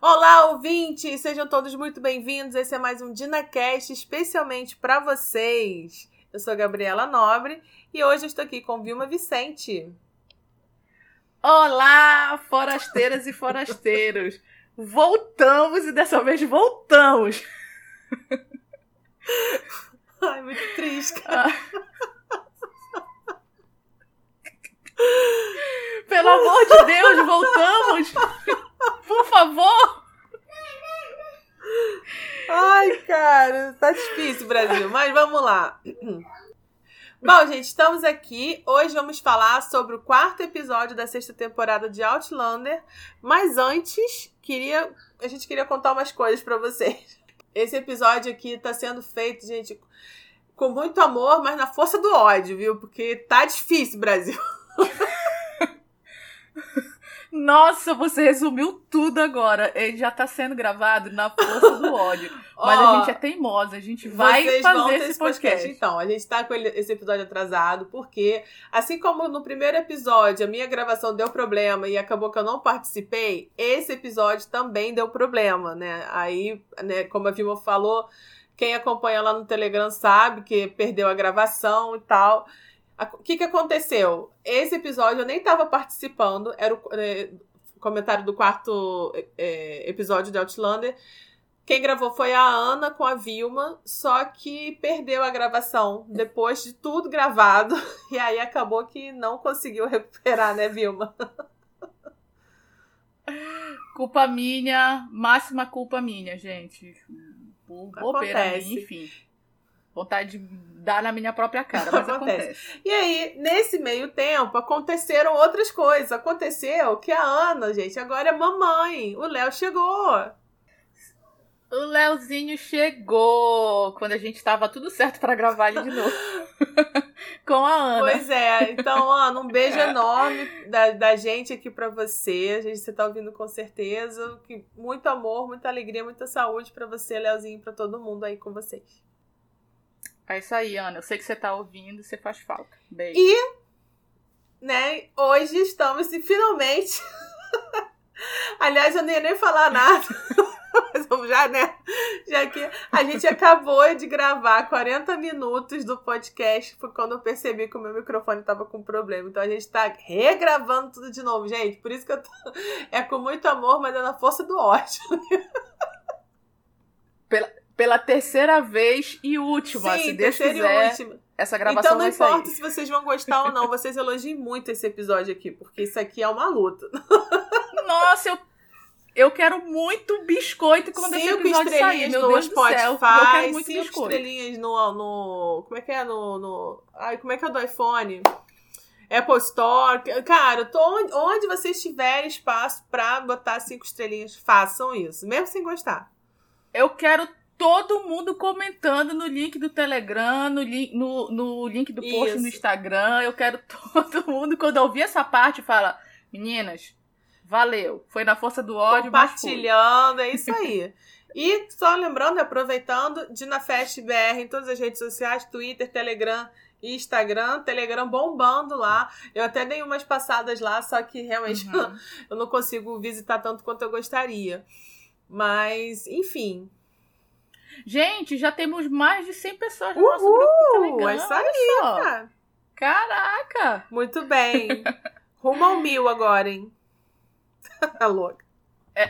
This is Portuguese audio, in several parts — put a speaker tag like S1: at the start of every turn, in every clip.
S1: Olá, ouvintes! Sejam todos muito bem-vindos. Esse é mais um DinaCast especialmente para vocês. Eu sou a Gabriela Nobre e hoje eu estou aqui com Vilma Vicente.
S2: Olá, forasteiras e forasteiros! Voltamos e dessa vez voltamos!
S1: Ai, muito triste, cara.
S2: Pelo amor de Deus, voltamos! Por favor!
S1: Ai, cara, tá difícil, Brasil, mas vamos lá. Bom, gente, estamos aqui. Hoje vamos falar sobre o quarto episódio da sexta temporada de Outlander. Mas antes, queria, a gente queria contar umas coisas para vocês. Esse episódio aqui tá sendo feito, gente, com muito amor, mas na força do ódio, viu? Porque tá difícil, Brasil.
S2: Nossa, você resumiu tudo agora. Ele já tá sendo gravado na força do ódio. Mas a gente é teimosa, a gente vai fazer esse podcast. podcast.
S1: Então, a gente tá com esse episódio atrasado, porque, assim como no primeiro episódio a minha gravação deu problema e acabou que eu não participei, esse episódio também deu problema, né? Aí, né, como a Vilma falou, quem acompanha lá no Telegram sabe que perdeu a gravação e tal. O que, que aconteceu? Esse episódio eu nem estava participando, era o é, comentário do quarto é, episódio de Outlander. Quem gravou foi a Ana com a Vilma, só que perdeu a gravação depois de tudo gravado. E aí acabou que não conseguiu recuperar, né, Vilma?
S2: Culpa minha, máxima culpa minha, gente. Bobeira enfim vontade de dar na minha própria cara, mas acontece. acontece.
S1: E aí, nesse meio tempo, aconteceram outras coisas. Aconteceu que a Ana, gente, agora é mamãe. O Léo chegou.
S2: O Léozinho chegou quando a gente tava tudo certo para gravar ele de novo. Com a Ana.
S1: Pois é. Então, Ana, um beijo enorme da, da gente aqui para você. A gente você tá ouvindo com certeza. Que muito amor, muita alegria, muita saúde para você, Léozinho, para todo mundo aí com vocês.
S2: É isso aí, Ana. Eu sei que você tá ouvindo, você faz falta. Beijo.
S1: E, né, hoje estamos e finalmente. Aliás, eu nem ia nem falar nada. Mas vamos já, né? Já que a gente acabou de gravar 40 minutos do podcast, foi quando eu percebi que o meu microfone tava com problema. Então a gente tá regravando tudo de novo, gente. Por isso que eu tô... É com muito amor, mas é na força do ódio.
S2: Pela, pela terceira vez e última, Sim, se Deus quiser. Última. Essa gravação
S1: Então não importa se vocês vão gostar ou não, vocês elogiem muito esse episódio aqui, porque isso aqui é uma luta.
S2: Nossa, eu eu quero muito biscoito quando cinco esse episódio sair. Meu Deus Spotify, do céu. Eu quero muito
S1: cinco
S2: biscoito.
S1: estrelinhas no, no. Como é que é? No. no ai, como é que é do iPhone? Apple Store. Cara, onde, onde vocês tiverem espaço pra botar cinco estrelinhas, façam isso. Mesmo sem gostar.
S2: Eu quero todo mundo comentando no link do Telegram, no, li no, no link do post Isso. no Instagram. Eu quero todo mundo, quando ouvir essa parte, fala: Meninas, valeu. Foi na força do ódio.
S1: Compartilhando, é isso aí. e só lembrando, aproveitando, Dinafest BR em todas as redes sociais: Twitter, Telegram. Instagram, Telegram bombando lá. Eu até dei umas passadas lá, só que realmente uhum. eu não consigo visitar tanto quanto eu gostaria. Mas, enfim,
S2: Gente, já temos mais de 100 pessoas no Uhul, nosso grupo do Telegram.
S1: É isso aí, cara.
S2: Caraca!
S1: Muito bem. Rumo ao mil agora, hein? A louca. É.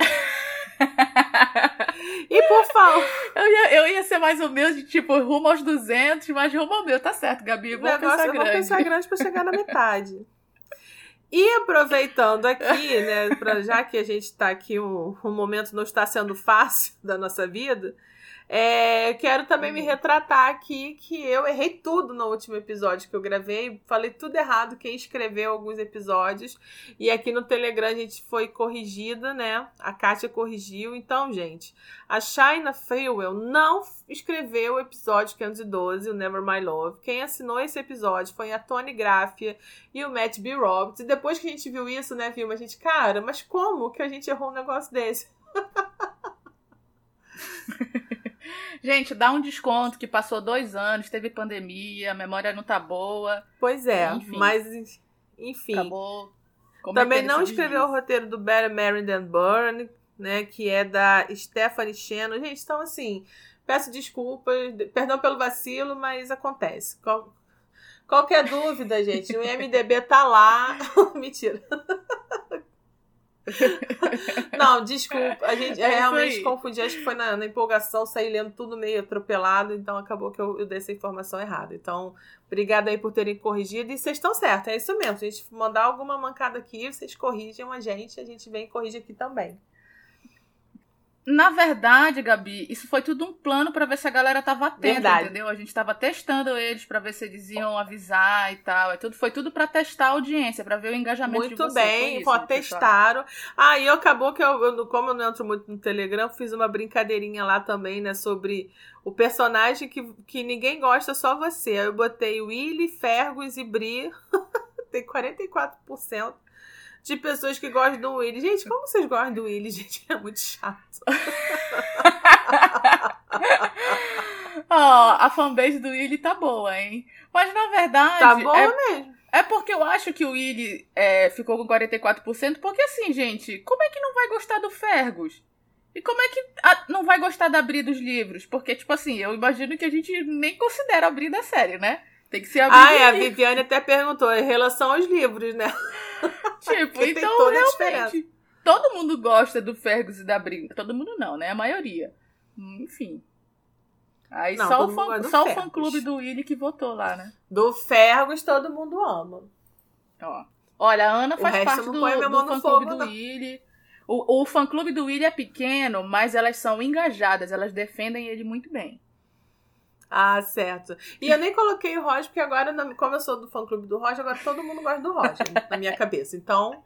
S1: e por favor.
S2: Eu ia, eu ia ser mais humilde, tipo, rumo aos 200, mas rumo ao meu. Tá certo, Gabi. Vou Negócio, pensar grande. Vou
S1: pensar grande pra chegar na metade. E aproveitando aqui, né, pra, já que a gente tá aqui, um, um momento não está sendo fácil da nossa vida, é, quero também me uhum. retratar aqui que eu errei tudo no último episódio que eu gravei. Falei tudo errado quem escreveu alguns episódios. E aqui no Telegram a gente foi corrigida, né? A Kátia corrigiu. Então, gente, a Shaina Fewell não escreveu o episódio 512, o Never My Love. Quem assinou esse episódio foi a Tony Graffia e o Matt B. Roberts. E depois que a gente viu isso, né, Vilma? A gente, cara, mas como que a gente errou um negócio desse?
S2: Gente, dá um desconto que passou dois anos, teve pandemia, a memória não tá boa.
S1: Pois é, enfim, mas enfim.
S2: Acabou.
S1: Também não escreveu o roteiro do Better Married Than Burn. né? Que é da Stephanie Cheno. Gente, então assim, peço desculpas, perdão pelo vacilo, mas acontece. Qual, qualquer dúvida, gente, o MDB tá lá. Mentira. Não, desculpa. A gente é realmente confundi. Acho que foi na, na, empolgação, saí lendo tudo meio atropelado, então acabou que eu, eu dei essa informação errada. Então, obrigada aí por terem corrigido. E vocês estão certos, é isso mesmo. Se a gente mandar alguma mancada aqui, vocês corrigem a gente, a gente vem e corrige aqui também.
S2: Na verdade, Gabi, isso foi tudo um plano para ver se a galera tava atenta, verdade. entendeu? A gente tava testando eles para ver se eles iam avisar e tal. É tudo, foi tudo para testar a audiência, para ver o engajamento
S1: muito
S2: de vocês.
S1: Muito bem, isso, né, testaram. Ah, e acabou que eu, eu, como eu não entro muito no Telegram, fiz uma brincadeirinha lá também, né, sobre o personagem que, que ninguém gosta, só você. Eu botei Willy, Fergus e Bri. Tem 44% de pessoas que gostam do Willy. Gente, como vocês gostam do Willy? Gente, é muito chato.
S2: Ó, oh, a fanbase do Willy tá boa, hein? Mas na verdade.
S1: Tá boa
S2: é,
S1: mesmo.
S2: É porque eu acho que o Willy é, ficou com 44%, porque assim, gente, como é que não vai gostar do Fergus? E como é que a, não vai gostar da Bri dos livros? Porque, tipo assim, eu imagino que a gente nem considera a Bri da série, né? Tem que ser a Bri
S1: Ah, é, a Viviane até perguntou em relação aos livros, né?
S2: Tipo, então realmente, todo mundo gosta do Fergus e da Brinca. Todo mundo não, né? A maioria. Enfim. Aí não, só, o fã, só o fã clube do Willy que votou lá, né?
S1: Do Fergus todo mundo ama.
S2: Ó. Olha, a Ana faz parte do, do fã clube do Willy. O, o fã clube do Willy é pequeno, mas elas são engajadas, elas defendem ele muito bem.
S1: Ah, certo. E eu nem coloquei o Roger, porque agora, como eu sou do fã clube do Roger, agora todo mundo gosta do Roger na minha cabeça. Então,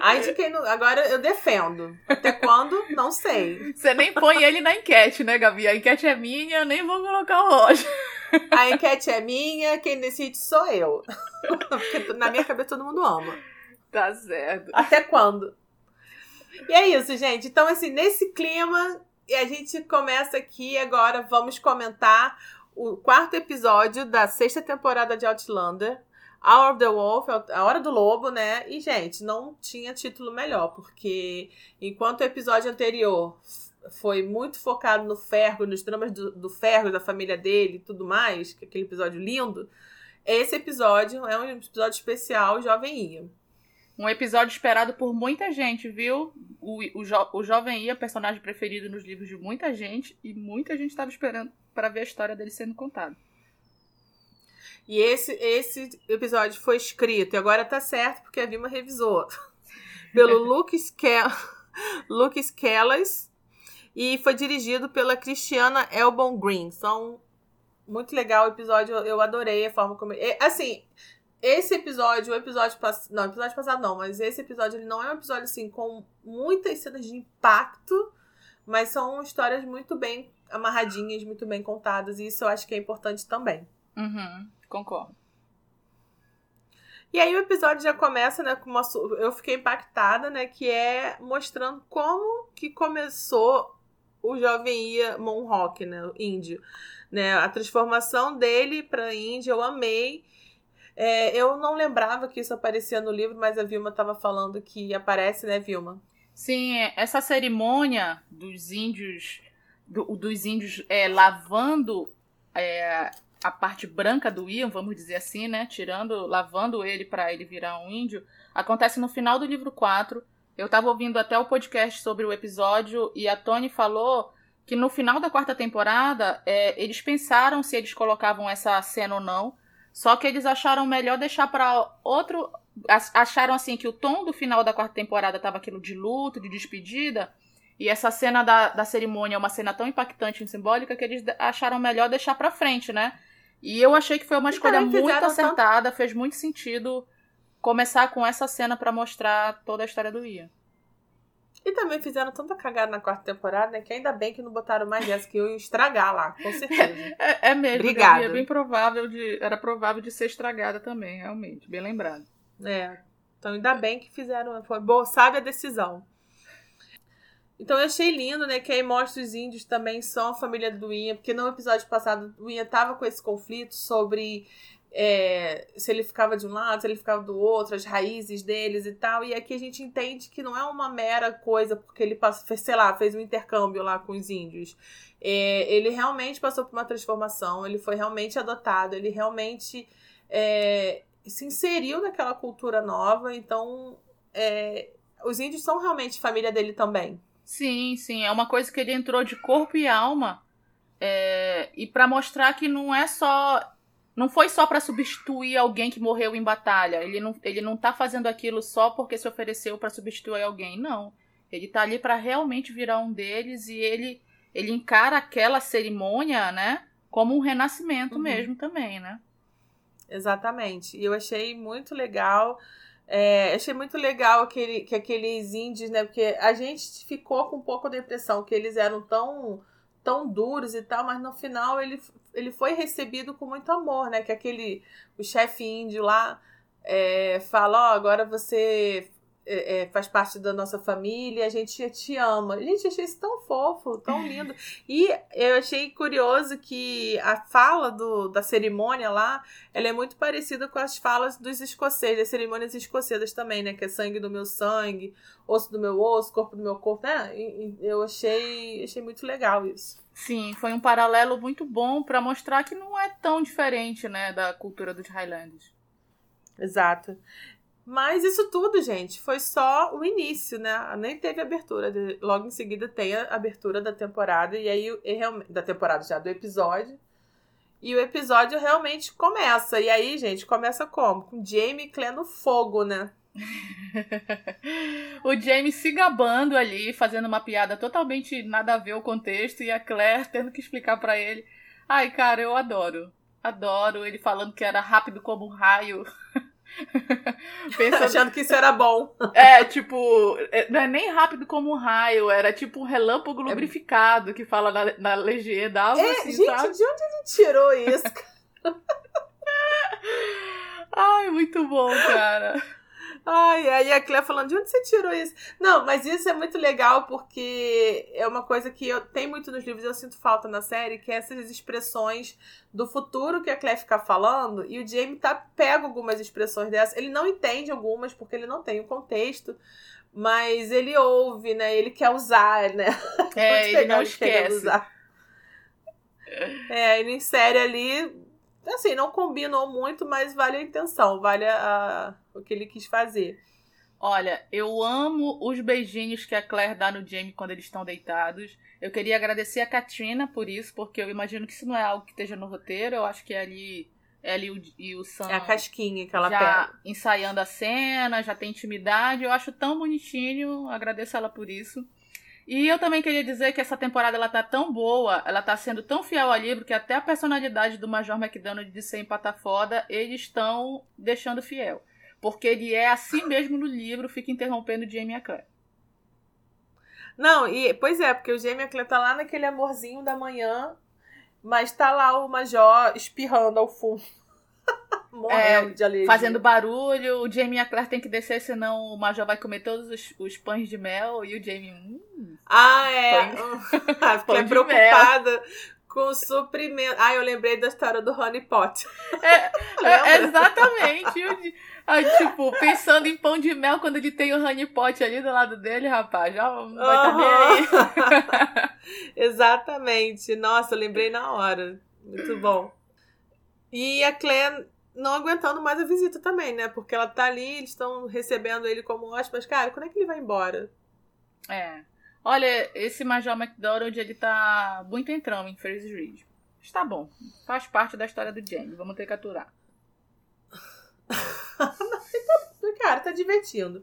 S1: aí de quem não, agora eu defendo. Até quando? Não sei.
S2: Você nem põe ele na enquete, né, Gabi? A enquete é minha, eu nem vou colocar o Roger.
S1: A enquete é minha, quem decide sou eu. Porque na minha cabeça todo mundo ama.
S2: Tá certo.
S1: Até quando? E é isso, gente. Então, assim, nesse clima, e a gente começa aqui agora, vamos comentar o quarto episódio da sexta temporada de Outlander. Hour of the Wolf, a Hora do Lobo, né? E, gente, não tinha título melhor, porque enquanto o episódio anterior foi muito focado no Ferro, nos dramas do, do Ferro, da família dele e tudo mais, é aquele episódio lindo, esse episódio é um episódio especial Jovem Ia.
S2: Um episódio esperado por muita gente, viu? O, o, jo, o Jovem Ia, personagem preferido nos livros de muita gente, e muita gente estava esperando para ver a história dele sendo contada.
S1: E esse, esse episódio foi escrito, e agora tá certo, porque a Vilma revisou, pelo Luke, Ske Luke Skellas, e foi dirigido pela Cristiana Elbon Green. São muito legal o episódio, eu adorei a forma como. Assim, esse episódio, o episódio passado. Não, episódio passado não, mas esse episódio ele não é um episódio assim com muitas cenas de impacto, mas são histórias muito bem amarradinhas, muito bem contadas, e isso eu acho que é importante também.
S2: Uhum, concordo.
S1: E aí o episódio já começa, né, com uma. Eu fiquei impactada, né? Que é mostrando como que começou o jovem Ia Monrock, né? O índio. Né, a transformação dele para índio, eu amei. É, eu não lembrava que isso aparecia no livro, mas a Vilma estava falando que aparece, né, Vilma?
S2: Sim, é, essa cerimônia dos índios, do, dos índios é, lavando é, a parte branca do Ian, vamos dizer assim, né, tirando, lavando ele para ele virar um índio, acontece no final do livro 4. Eu estava ouvindo até o podcast sobre o episódio e a Tony falou que no final da quarta temporada é, eles pensaram se eles colocavam essa cena ou não, só que eles acharam melhor deixar para outro. Acharam assim que o tom do final da quarta temporada tava aquilo de luto, de despedida. E essa cena da, da cerimônia é uma cena tão impactante e simbólica que eles acharam melhor deixar pra frente, né? E eu achei que foi uma escolha muito acertada, fez muito sentido começar com essa cena para mostrar toda a história do Ian.
S1: E também fizeram tanta cagada na quarta temporada, né? Que ainda bem que não botaram mais essa, que eu ia estragar lá, com certeza.
S2: É, é mesmo. Obrigada. É bem provável de. Era provável de ser estragada também, realmente. Bem lembrado.
S1: É. Então ainda bem que fizeram. Foi boa, sabe a decisão. Então eu achei lindo, né? Que aí mostra os índios também são a família do Ian, porque no episódio passado o Ian tava com esse conflito sobre é, se ele ficava de um lado, se ele ficava do outro, as raízes deles e tal. E aqui a gente entende que não é uma mera coisa porque ele passou, sei lá, fez um intercâmbio lá com os índios. É, ele realmente passou por uma transformação, ele foi realmente adotado, ele realmente é, se inseriu naquela cultura nova. Então, é, os índios são realmente família dele também.
S2: Sim, sim. É uma coisa que ele entrou de corpo e alma. É, e para mostrar que não é só não foi só para substituir alguém que morreu em batalha. Ele não, ele não tá fazendo aquilo só porque se ofereceu para substituir alguém. Não. Ele tá ali para realmente virar um deles e ele ele encara aquela cerimônia, né, como um renascimento uhum. mesmo também, né?
S1: Exatamente. E eu achei muito legal. É, achei muito legal aquele, que aqueles índios, né? Porque a gente ficou com um pouco da impressão que eles eram tão tão duros e tal, mas no final ele, ele foi recebido com muito amor, né? Que aquele, o chefe índio lá é, fala, ó, oh, agora você é, é, faz parte da nossa família, a gente te ama. Gente, achei isso tão fofo, tão lindo. E eu achei curioso que a fala do, da cerimônia lá, ela é muito parecida com as falas dos escoceses, das cerimônias escocesas também, né? Que é sangue do meu sangue, osso do meu osso, corpo do meu corpo, né? E, e eu achei, achei muito legal isso.
S2: Sim, foi um paralelo muito bom para mostrar que não é tão diferente, né, da cultura dos Highlands.
S1: Exato. Mas isso tudo, gente, foi só o início, né? Nem teve abertura. Logo em seguida tem a abertura da temporada. E aí, da temporada já, do episódio. E o episódio realmente começa. E aí, gente, começa como? Com Jamie Clé no fogo, né?
S2: o Jamie se gabando ali, fazendo uma piada totalmente nada a ver o contexto. E a Claire tendo que explicar para ele. Ai, cara, eu adoro. Adoro ele falando que era rápido como um raio.
S1: Pensando... Achando que isso era bom.
S2: É, tipo, é, não é nem rápido como um raio, era tipo um relâmpago é lubrificado que fala na, na legenda, algo é, assim,
S1: gente,
S2: sabe?
S1: de onde ele tirou isso?
S2: Ai, muito bom, cara.
S1: Ai, aí a Clé falando, de onde você tirou isso? Não, mas isso é muito legal porque é uma coisa que eu tem muito nos livros, eu sinto falta na série, que é essas expressões do futuro que a Clé fica falando, e o Jamie tá pega algumas expressões dessas. Ele não entende algumas porque ele não tem o contexto, mas ele ouve, né? Ele quer usar, né?
S2: É, ele não esquece. Usar.
S1: É, ele insere ali assim, não combinou muito, mas vale a intenção, vale a, a, o que ele quis fazer.
S2: Olha, eu amo os beijinhos que a Claire dá no Jamie quando eles estão deitados. Eu queria agradecer a Katrina por isso, porque eu imagino que isso não é algo que esteja no roteiro. Eu acho que é ali ela e o, e o Sam.
S1: É a casquinha que ela
S2: já
S1: pega.
S2: ensaiando a cena, já tem intimidade. Eu acho tão bonitinho. Agradeço ela por isso. E eu também queria dizer que essa temporada ela tá tão boa, ela tá sendo tão fiel ao livro que até a personalidade do Major McDonald de ser empata foda, eles estão deixando fiel. Porque ele é assim mesmo no livro, fica interrompendo Jamie e Claire.
S1: Não, e pois é, porque o Jamie Claire tá lá naquele amorzinho da manhã, mas tá lá o Major espirrando ao fundo.
S2: Morrendo é, de. Fazendo barulho, o Jamie e a Claire tem que descer, senão o Major vai comer todos os, os pães de mel e o Jamie. Hum,
S1: ah, é. Fiquei preocupada com o suprimento. Ah, eu lembrei da história do Honey Pot.
S2: É, é exatamente. Aí, tipo, pensando em pão de mel quando ele tem o honey pot ali do lado dele, rapaz, já vai estar uhum. aí.
S1: Exatamente. Nossa, eu lembrei na hora. Muito bom. E a Claire não aguentando mais a visita também, né? Porque ela tá ali, eles estão recebendo ele como hóspede. Cara, quando é que ele vai embora?
S2: É. Olha, esse Major McDonald, ele tá muito entrão em Fraser Reed. Está bom. Faz parte da história do Jamie. Vamos ter que aturar.
S1: Cara, tá divertindo.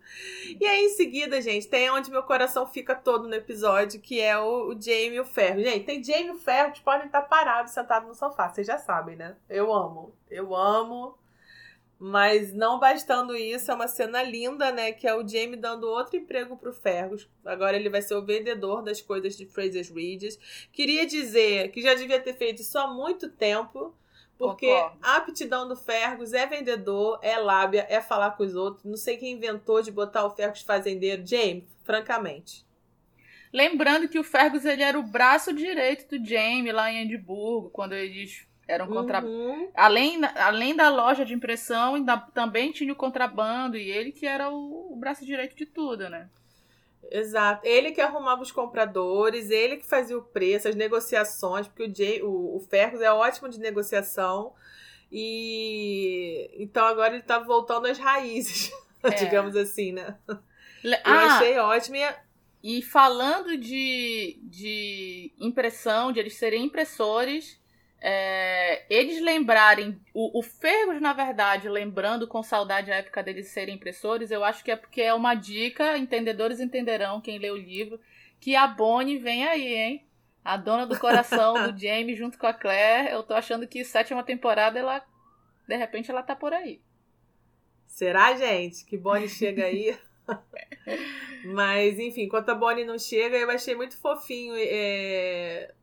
S1: E aí, em seguida, gente, tem onde meu coração fica todo no episódio, que é o, o Jamie e o Ferro. Gente, tem Jamie e o Ferro que podem estar parados, sentados no sofá. Vocês já sabem, né? Eu amo. Eu amo. Mas não bastando isso, é uma cena linda, né? Que é o Jamie dando outro emprego pro Fergus. Agora ele vai ser o vendedor das coisas de Fraser Regis. Queria dizer que já devia ter feito isso há muito tempo porque Concordo. a aptidão do Fergus é vendedor, é lábia, é falar com os outros. Não sei quem inventou de botar o Fergus fazendeiro. James, francamente.
S2: Lembrando que o Fergus ele era o braço direito do Jaime lá em Edimburgo, quando eles Era um contra... Uhum. Além, além da loja de impressão, ainda, também tinha o contrabando, e ele que era o, o braço direito de tudo, né?
S1: Exato. Ele que arrumava os compradores, ele que fazia o preço, as negociações, porque o, Jay, o, o Fergus é ótimo de negociação. E então agora ele tá voltando às raízes, é. digamos assim, né? Eu ah, achei ótimo. E...
S2: e falando de, de impressão, de eles serem impressores, é, eles lembrarem, o, o Fergus, na verdade, lembrando com saudade a época deles serem impressores, eu acho que é porque é uma dica, entendedores entenderão, quem lê o livro, que a Bonnie vem aí, hein? A dona do coração do Jamie junto com a Claire. Eu tô achando que sétima temporada, ela. De repente, ela tá por aí.
S1: Será, gente? Que Bonnie chega aí? Mas, enfim, enquanto a Bonnie não chega, eu achei muito fofinho. É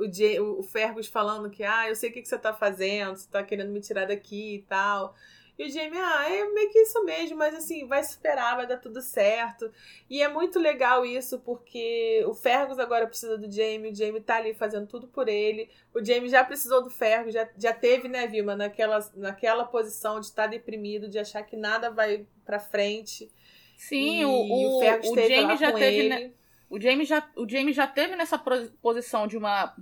S1: o, Jay, o Fergus falando que, ah, eu sei o que, que você tá fazendo, você tá querendo me tirar daqui e tal. E o Jamie, ah, é meio que isso mesmo, mas assim, vai superar, vai dar tudo certo. E é muito legal isso, porque o Fergus agora precisa do Jamie, o Jamie tá ali fazendo tudo por ele. O Jamie já precisou do Fergus, já, já teve, né, Vilma, naquela, naquela posição de estar deprimido, de achar que nada vai pra frente.
S2: Sim, e, o, o, o, Fergus o Jamie já teve. Ele. O Jamie, já, o Jamie já teve nessa posição de uma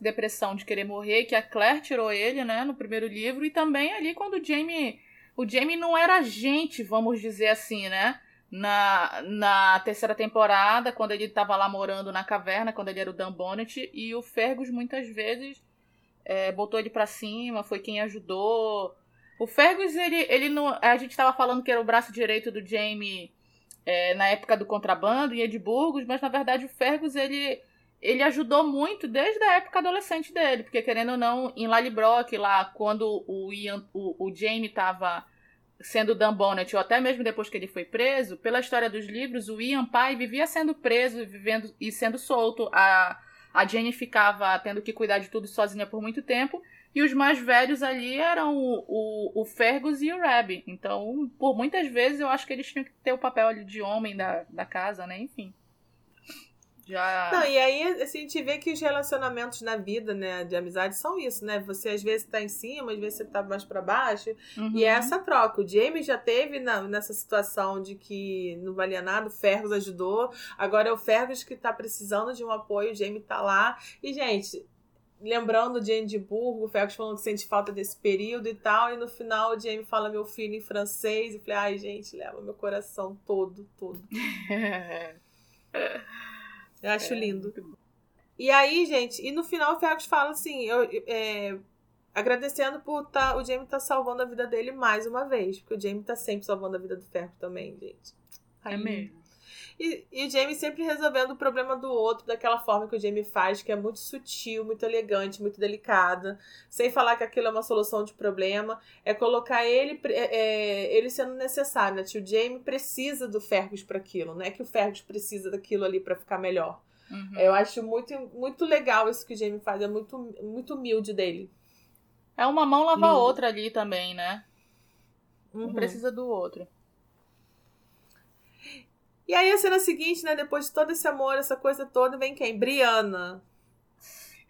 S2: depressão de querer morrer, que a Claire tirou ele, né, no primeiro livro, e também ali quando o Jamie. O Jamie não era gente, vamos dizer assim, né? Na, na terceira temporada, quando ele estava lá morando na caverna, quando ele era o Dan Bonnet, e o Fergus muitas vezes é, botou ele para cima, foi quem ajudou. O Fergus, ele, ele não. A gente estava falando que era o braço direito do Jamie é, na época do contrabando em Edimburgo, mas na verdade o Fergus ele, ele ajudou muito desde a época adolescente dele, porque querendo ou não, em Lallybrook, lá quando o, Ian, o, o Jamie estava sendo Dan Bonnet, ou até mesmo depois que ele foi preso, pela história dos livros, o Ian pai vivia sendo preso e vivendo e sendo solto. A, a Jane ficava tendo que cuidar de tudo sozinha por muito tempo. E os mais velhos ali eram o, o, o Fergus e o Rab. Então, por muitas vezes, eu acho que eles tinham que ter o papel ali de homem da, da casa, né? Enfim.
S1: Já... Não, e aí assim, a gente vê que os relacionamentos na vida, né, de amizade são isso, né? Você às vezes tá em cima, às vezes você tá mais para baixo. Uhum. E é essa troca. O Jamie já teve na, nessa situação de que não valia nada, o Fergus ajudou. Agora é o Fergus que tá precisando de um apoio, o Jamie tá lá. E, gente, lembrando de Edimburgo, o Fergus falando que sente falta desse período e tal, e no final o Jamie fala meu filho em francês, e falei, ai gente, leva meu coração todo, todo. eu acho é, lindo. E aí, gente, e no final o Fergus fala assim, eu, é, agradecendo por tá, o Jamie tá salvando a vida dele mais uma vez, porque o Jamie tá sempre salvando a vida do Fergus também, gente.
S2: Aí, é mesmo.
S1: E, e o Jamie sempre resolvendo o problema do outro daquela forma que o Jamie faz, que é muito sutil, muito elegante, muito delicada, sem falar que aquilo é uma solução de problema. É colocar ele, é, é ele sendo necessário, né? O Jamie precisa do Fergus para aquilo, não é que o Fergus precisa daquilo ali para ficar melhor. Uhum. Eu acho muito, muito legal isso que o Jamie faz, é muito, muito humilde dele.
S2: É uma mão lavar a outra ali também, né? Uhum. Um precisa do outro.
S1: E aí a cena seguinte, né, depois de todo esse amor, essa coisa toda, vem quem? Briana.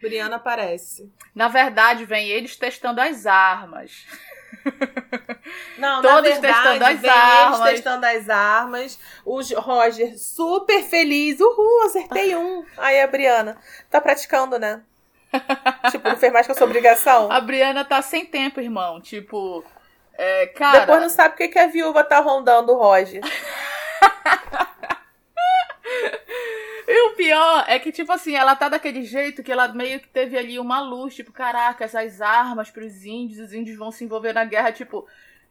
S1: Briana aparece.
S2: Na verdade, vem eles testando as armas.
S1: Não, Todos na verdade, testando as vem armas. eles testando as armas. O Roger super feliz. Uhul, acertei um. Aí a Briana tá praticando, né? tipo, não fez mais que a sua obrigação.
S2: A Briana tá sem tempo, irmão. Tipo, é, cara...
S1: Depois não sabe por que a viúva tá rondando o Roger.
S2: Pior é que, tipo assim, ela tá daquele jeito que ela meio que teve ali uma luz, tipo, caraca, essas armas pros índios, os índios vão se envolver na guerra, tipo.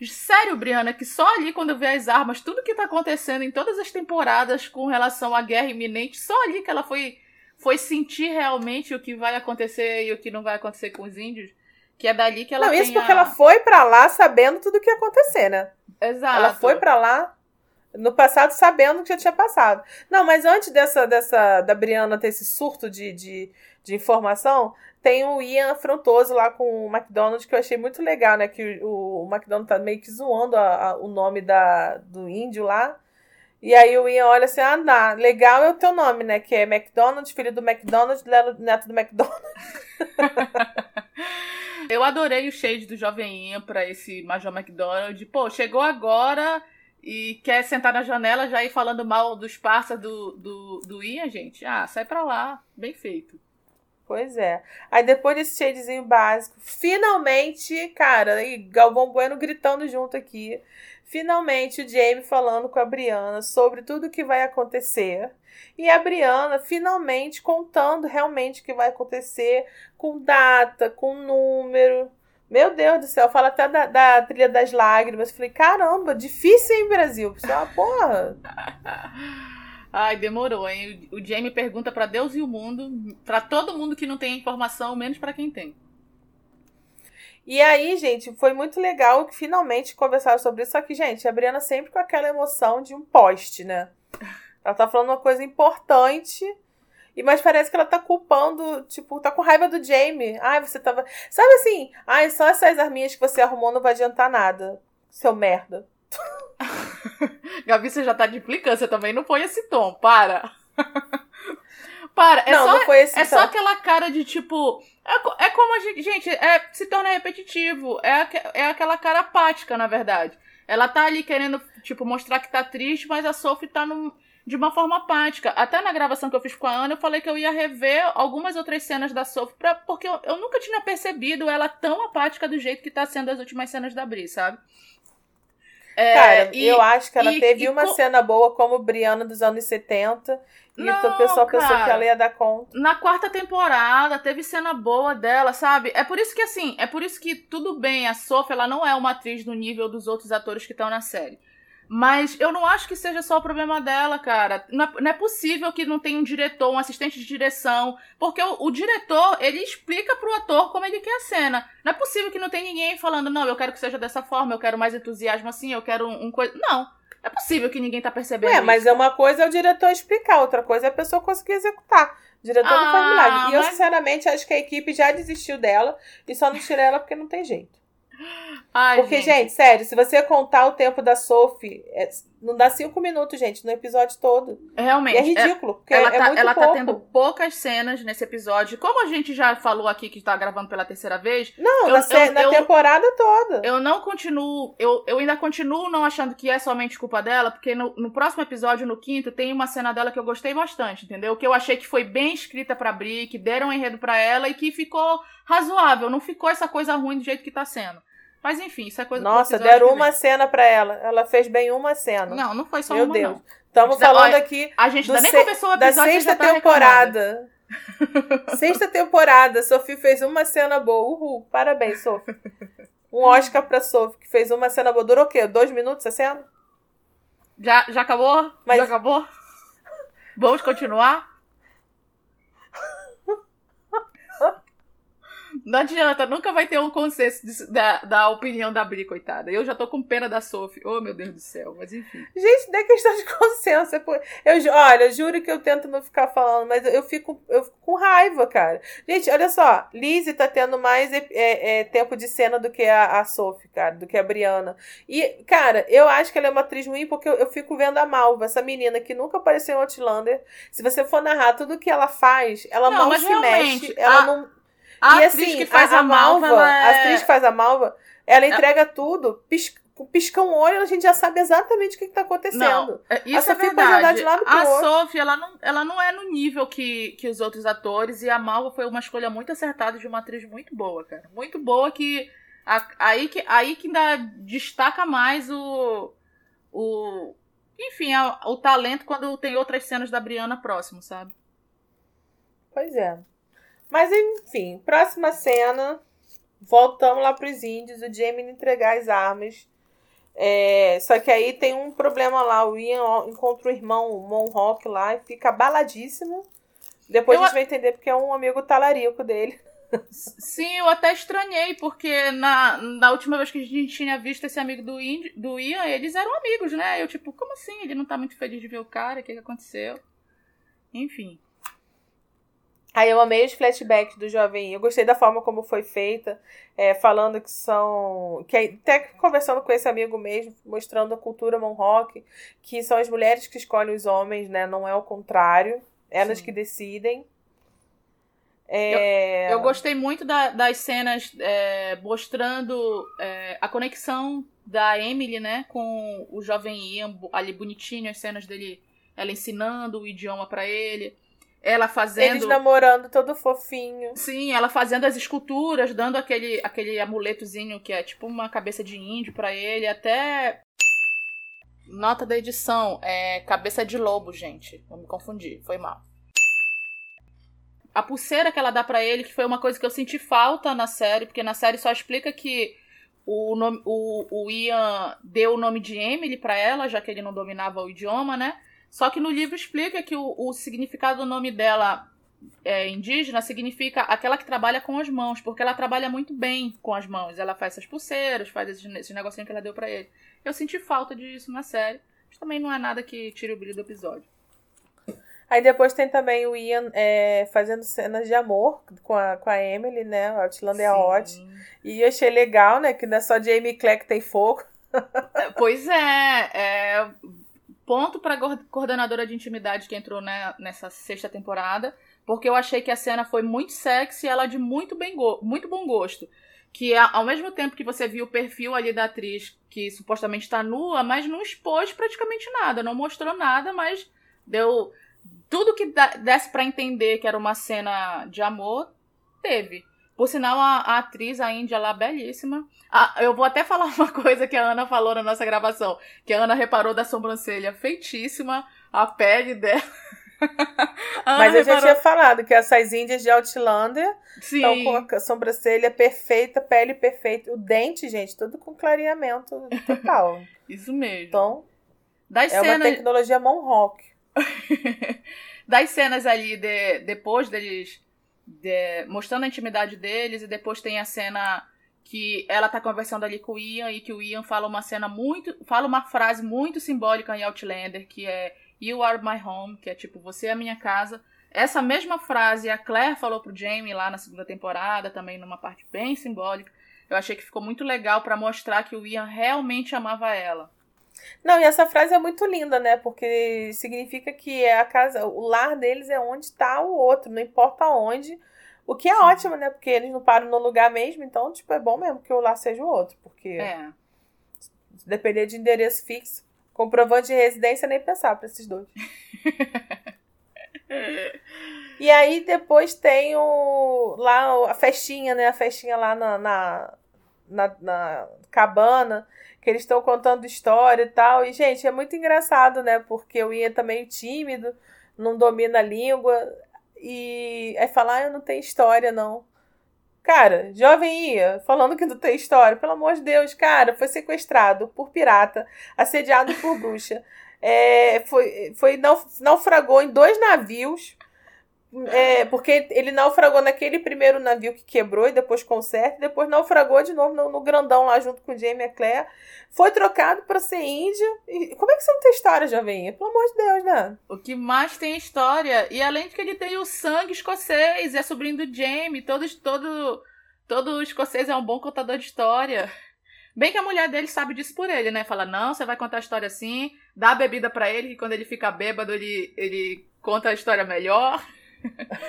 S2: Sério, Briana, que só ali quando eu ver as armas, tudo que tá acontecendo em todas as temporadas com relação à guerra iminente, só ali que ela foi, foi sentir realmente o que vai acontecer e o que não vai acontecer com os índios. Que é dali que ela
S1: Não, isso porque a... ela foi para lá sabendo tudo o que ia acontecer, né?
S2: Exato.
S1: Ela foi para lá no passado, sabendo que já tinha passado. Não, mas antes dessa, dessa da Brianna ter esse surto de, de, de informação, tem o Ian afrontoso lá com o McDonald's, que eu achei muito legal, né? Que o, o McDonald's tá meio que zoando a, a, o nome da, do índio lá. E aí o Ian olha assim, ah, não, legal é o teu nome, né? Que é McDonald's, filho do McDonald's, neto do McDonald's.
S2: Eu adorei o shade do Jovem pra esse Major McDonald. Pô, chegou agora e quer sentar na janela já ir falando mal dos parceiros do, do, do Ian, gente. Ah, sai pra lá. Bem feito.
S1: Pois é. Aí depois desse shadezinho básico, finalmente, cara, e Galvão Bueno gritando junto aqui. Finalmente o Jamie falando com a Briana sobre tudo o que vai acontecer. E a Briana finalmente contando realmente o que vai acontecer, com data, com número. Meu Deus do céu, fala até da, da trilha das lágrimas. Falei, caramba, difícil em Brasil. Isso é uma porra.
S2: Ai, demorou, hein? O Jamie pergunta para Deus e o mundo, para todo mundo que não tem informação, menos para quem tem.
S1: E aí, gente, foi muito legal que finalmente conversaram sobre isso. Só que, gente, a Briana sempre com aquela emoção de um poste, né? Ela tá falando uma coisa importante. E, mas parece que ela tá culpando, tipo, tá com raiva do Jamie. Ai, você tava. Sabe assim? Ai, só essas arminhas que você arrumou não vai adiantar nada. Seu merda.
S2: Gabi, você já tá de implicância também. Não foi esse tom, para. para, é, não, só, não é tom. só aquela cara de tipo. É, é como a gente. Gente, é, se torna repetitivo. É, é aquela cara apática, na verdade. Ela tá ali querendo, tipo, mostrar que tá triste, mas a Sophie tá num, de uma forma apática. Até na gravação que eu fiz com a Ana, eu falei que eu ia rever algumas outras cenas da Sophie, pra, porque eu, eu nunca tinha percebido ela tão apática do jeito que tá sendo as últimas cenas da Bri, sabe?
S1: É, Cara, e, eu acho que ela e, teve e uma cena boa como Briana dos anos 70. E não, o pessoal pensou cara, que ela ia dar conta.
S2: Na quarta temporada teve cena boa dela, sabe? É por isso que assim, é por isso que tudo bem, a Sophie ela não é uma atriz no nível dos outros atores que estão na série. Mas eu não acho que seja só o problema dela, cara. Não é, não é possível que não tenha um diretor, um assistente de direção. Porque o, o, diretor, ele explica pro ator como ele quer a cena. Não é possível que não tenha ninguém falando, não, eu quero que seja dessa forma, eu quero mais entusiasmo assim, eu quero um, um coisa. Não. É possível que ninguém tá percebendo. É,
S1: mas é uma coisa é o diretor explicar, outra coisa é a pessoa conseguir executar. O diretor ah, não faz milagre. E mas... eu, sinceramente, acho que a equipe já desistiu dela e só não tira ela porque não tem jeito. Ai, Porque, gente. gente. sério, se você contar o tempo da Sophie, é, não dá cinco minutos, gente, no episódio todo.
S2: Realmente. E
S1: é ridículo.
S2: É, ela,
S1: é
S2: tá, ela
S1: tá,
S2: tendo poucas cenas nesse episódio. Como a gente já falou aqui que tá gravando pela terceira vez.
S1: Não, eu, na, eu, na eu, temporada toda.
S2: Eu não continuo. Eu, eu ainda continuo não achando que é somente culpa dela, porque no, no próximo episódio, no quinto, tem uma cena dela que eu gostei bastante, entendeu? Que eu achei que foi bem escrita pra Bri, que deram um enredo pra ela e que ficou razoável. Não ficou essa coisa ruim do jeito que tá sendo. Mas enfim, isso é coisa
S1: Nossa, deram uma cena para ela. Ela fez bem uma cena.
S2: Não, não foi só Meu uma, Deus.
S1: Estamos falando aqui
S2: a gente ainda nem começou o episódio,
S1: da sexta
S2: tá
S1: temporada. sexta temporada, Sophie fez uma cena boa. Uhul, parabéns, Sophie. Um Oscar pra Sophie, que fez uma cena boa. Durou o quê? Dois minutos a cena?
S2: Já, já acabou? Mas... Já acabou? Vamos continuar? Não adianta, nunca vai ter um consenso de, da, da opinião da Bri, coitada. Eu já tô com pena da Sophie. Oh, meu Deus do céu, mas enfim.
S1: Gente, não é questão de consenso. É por... eu, olha, juro que eu tento não ficar falando, mas eu fico, eu fico com raiva, cara. Gente, olha só, Lizzie tá tendo mais é, é, tempo de cena do que a, a Sophie, cara, do que a Briana. E, cara, eu acho que ela é uma atriz ruim porque eu, eu fico vendo a Malva, essa menina que nunca apareceu em Outlander. Se você for narrar tudo que ela faz, ela não, mal se mexe, ela a... não
S2: a e atriz assim, que faz a, a Malva, Malva é...
S1: a atriz que faz a Malva, ela entrega é... tudo, pisca, um olho, a gente já sabe exatamente o que, está acontecendo. Não,
S2: é, isso a é verdade. De lado a Sophie, ela não, ela não é no nível que, que os outros atores, e a Malva foi uma escolha muito acertada de uma atriz muito boa, cara. Muito boa que. A, aí que, aí que ainda destaca mais o. o enfim, a, o talento quando tem outras cenas da Briana próximo, sabe?
S1: Pois é. Mas enfim, próxima cena. Voltamos lá pros índios, o Jamie entregar as armas. É, só que aí tem um problema lá. O Ian encontra o irmão Monrock lá e fica baladíssimo. Depois eu a gente vai entender porque é um amigo talarico dele.
S2: Sim, eu até estranhei, porque na, na última vez que a gente tinha visto esse amigo do, Indy, do Ian, eles eram amigos, né? Eu, tipo, como assim? Ele não tá muito feliz de ver o cara? O que, que aconteceu? Enfim.
S1: Aí eu amei os flashbacks do jovem. Eu gostei da forma como foi feita, é, falando que são. que Até conversando com esse amigo mesmo, mostrando a cultura Monrock, que são as mulheres que escolhem os homens, né? Não é o contrário. Elas Sim. que decidem. É...
S2: Eu, eu, gostei muito da, das cenas é, mostrando é, a conexão da Emily, né, com o jovem Ian, ali bonitinho, as cenas dele, ela ensinando o idioma para ele, ela fazendo...
S1: Eles namorando todo fofinho.
S2: Sim, ela fazendo as esculturas, dando aquele, aquele amuletozinho que é tipo uma cabeça de índio para ele, até... Nota da edição, é cabeça de lobo, gente. Não me confundi, foi mal a pulseira que ela dá para ele, que foi uma coisa que eu senti falta na série, porque na série só explica que o, nome, o, o Ian deu o nome de Emily para ela, já que ele não dominava o idioma, né? Só que no livro explica que o, o significado do nome dela é, indígena significa aquela que trabalha com as mãos, porque ela trabalha muito bem com as mãos. Ela faz essas pulseiras, faz esses, esses negocinhos que ela deu para ele. Eu senti falta disso na série, mas também não é nada que tire o brilho do episódio.
S1: Aí depois tem também o Ian é, fazendo cenas de amor com a, com a Emily, né? O Outlander é ótimo. E eu achei legal, né? Que não é só Jamie que tem fogo.
S2: É, pois é, é ponto para coordenadora de intimidade que entrou né, nessa sexta temporada, porque eu achei que a cena foi muito sexy e ela de muito, bem muito bom gosto. Que ao mesmo tempo que você viu o perfil ali da atriz, que supostamente está nua, mas não expôs praticamente nada, não mostrou nada, mas deu tudo que desse para entender que era uma cena de amor, teve. Por sinal, a, a atriz, a Índia lá, belíssima. Ah, eu vou até falar uma coisa que a Ana falou na nossa gravação. Que a Ana reparou da sobrancelha feitíssima, a pele dela.
S1: Mas eu reparou... já tinha falado que essas índias de Outlander estão com a sobrancelha perfeita, pele perfeita. O dente, gente, tudo com clareamento total.
S2: Isso mesmo.
S1: Então, das é cenas... uma tecnologia Monrock.
S2: das cenas ali de, depois deles de, mostrando a intimidade deles e depois tem a cena que ela tá conversando ali com o Ian e que o Ian fala uma cena muito fala uma frase muito simbólica em Outlander que é You are my home, que é tipo você é a minha casa. Essa mesma frase a Claire falou pro Jamie lá na segunda temporada, também numa parte bem simbólica. Eu achei que ficou muito legal para mostrar que o Ian realmente amava ela.
S1: Não, e essa frase é muito linda, né? Porque significa que é a casa, o lar deles é onde está o outro, não importa onde. O que é Sim. ótimo, né? Porque eles não param no lugar mesmo, então, tipo, é bom mesmo que o lar seja o outro. Porque
S2: é.
S1: se depender de endereço fixo, comprovante de residência, nem pensar para esses dois. e aí depois tem o lá a festinha, né? A festinha lá na, na, na, na cabana que eles estão contando história e tal. E, gente, é muito engraçado, né? Porque o Ian também é tímido, não domina a língua. E aí falar, ah, eu não tenho história, não. Cara, jovem Ian, falando que não tem história, pelo amor de Deus, cara, foi sequestrado por pirata, assediado por bruxa. É, foi, foi naufragou em dois navios é, porque ele naufragou naquele primeiro navio que quebrou e depois conserta, e depois naufragou de novo no, no grandão lá junto com o Jamie e Claire. Foi trocado para ser índia. E como é que você não tem história, jovem? Pelo amor de Deus, né?
S2: O que mais tem história. E além de que ele tem o sangue escocês, é sobrinho do Jamie, todo, todo, todo escocês é um bom contador de história. Bem que a mulher dele sabe disso por ele, né? Fala, não, você vai contar a história assim, dá a bebida para ele, que quando ele fica bêbado, ele, ele conta a história melhor.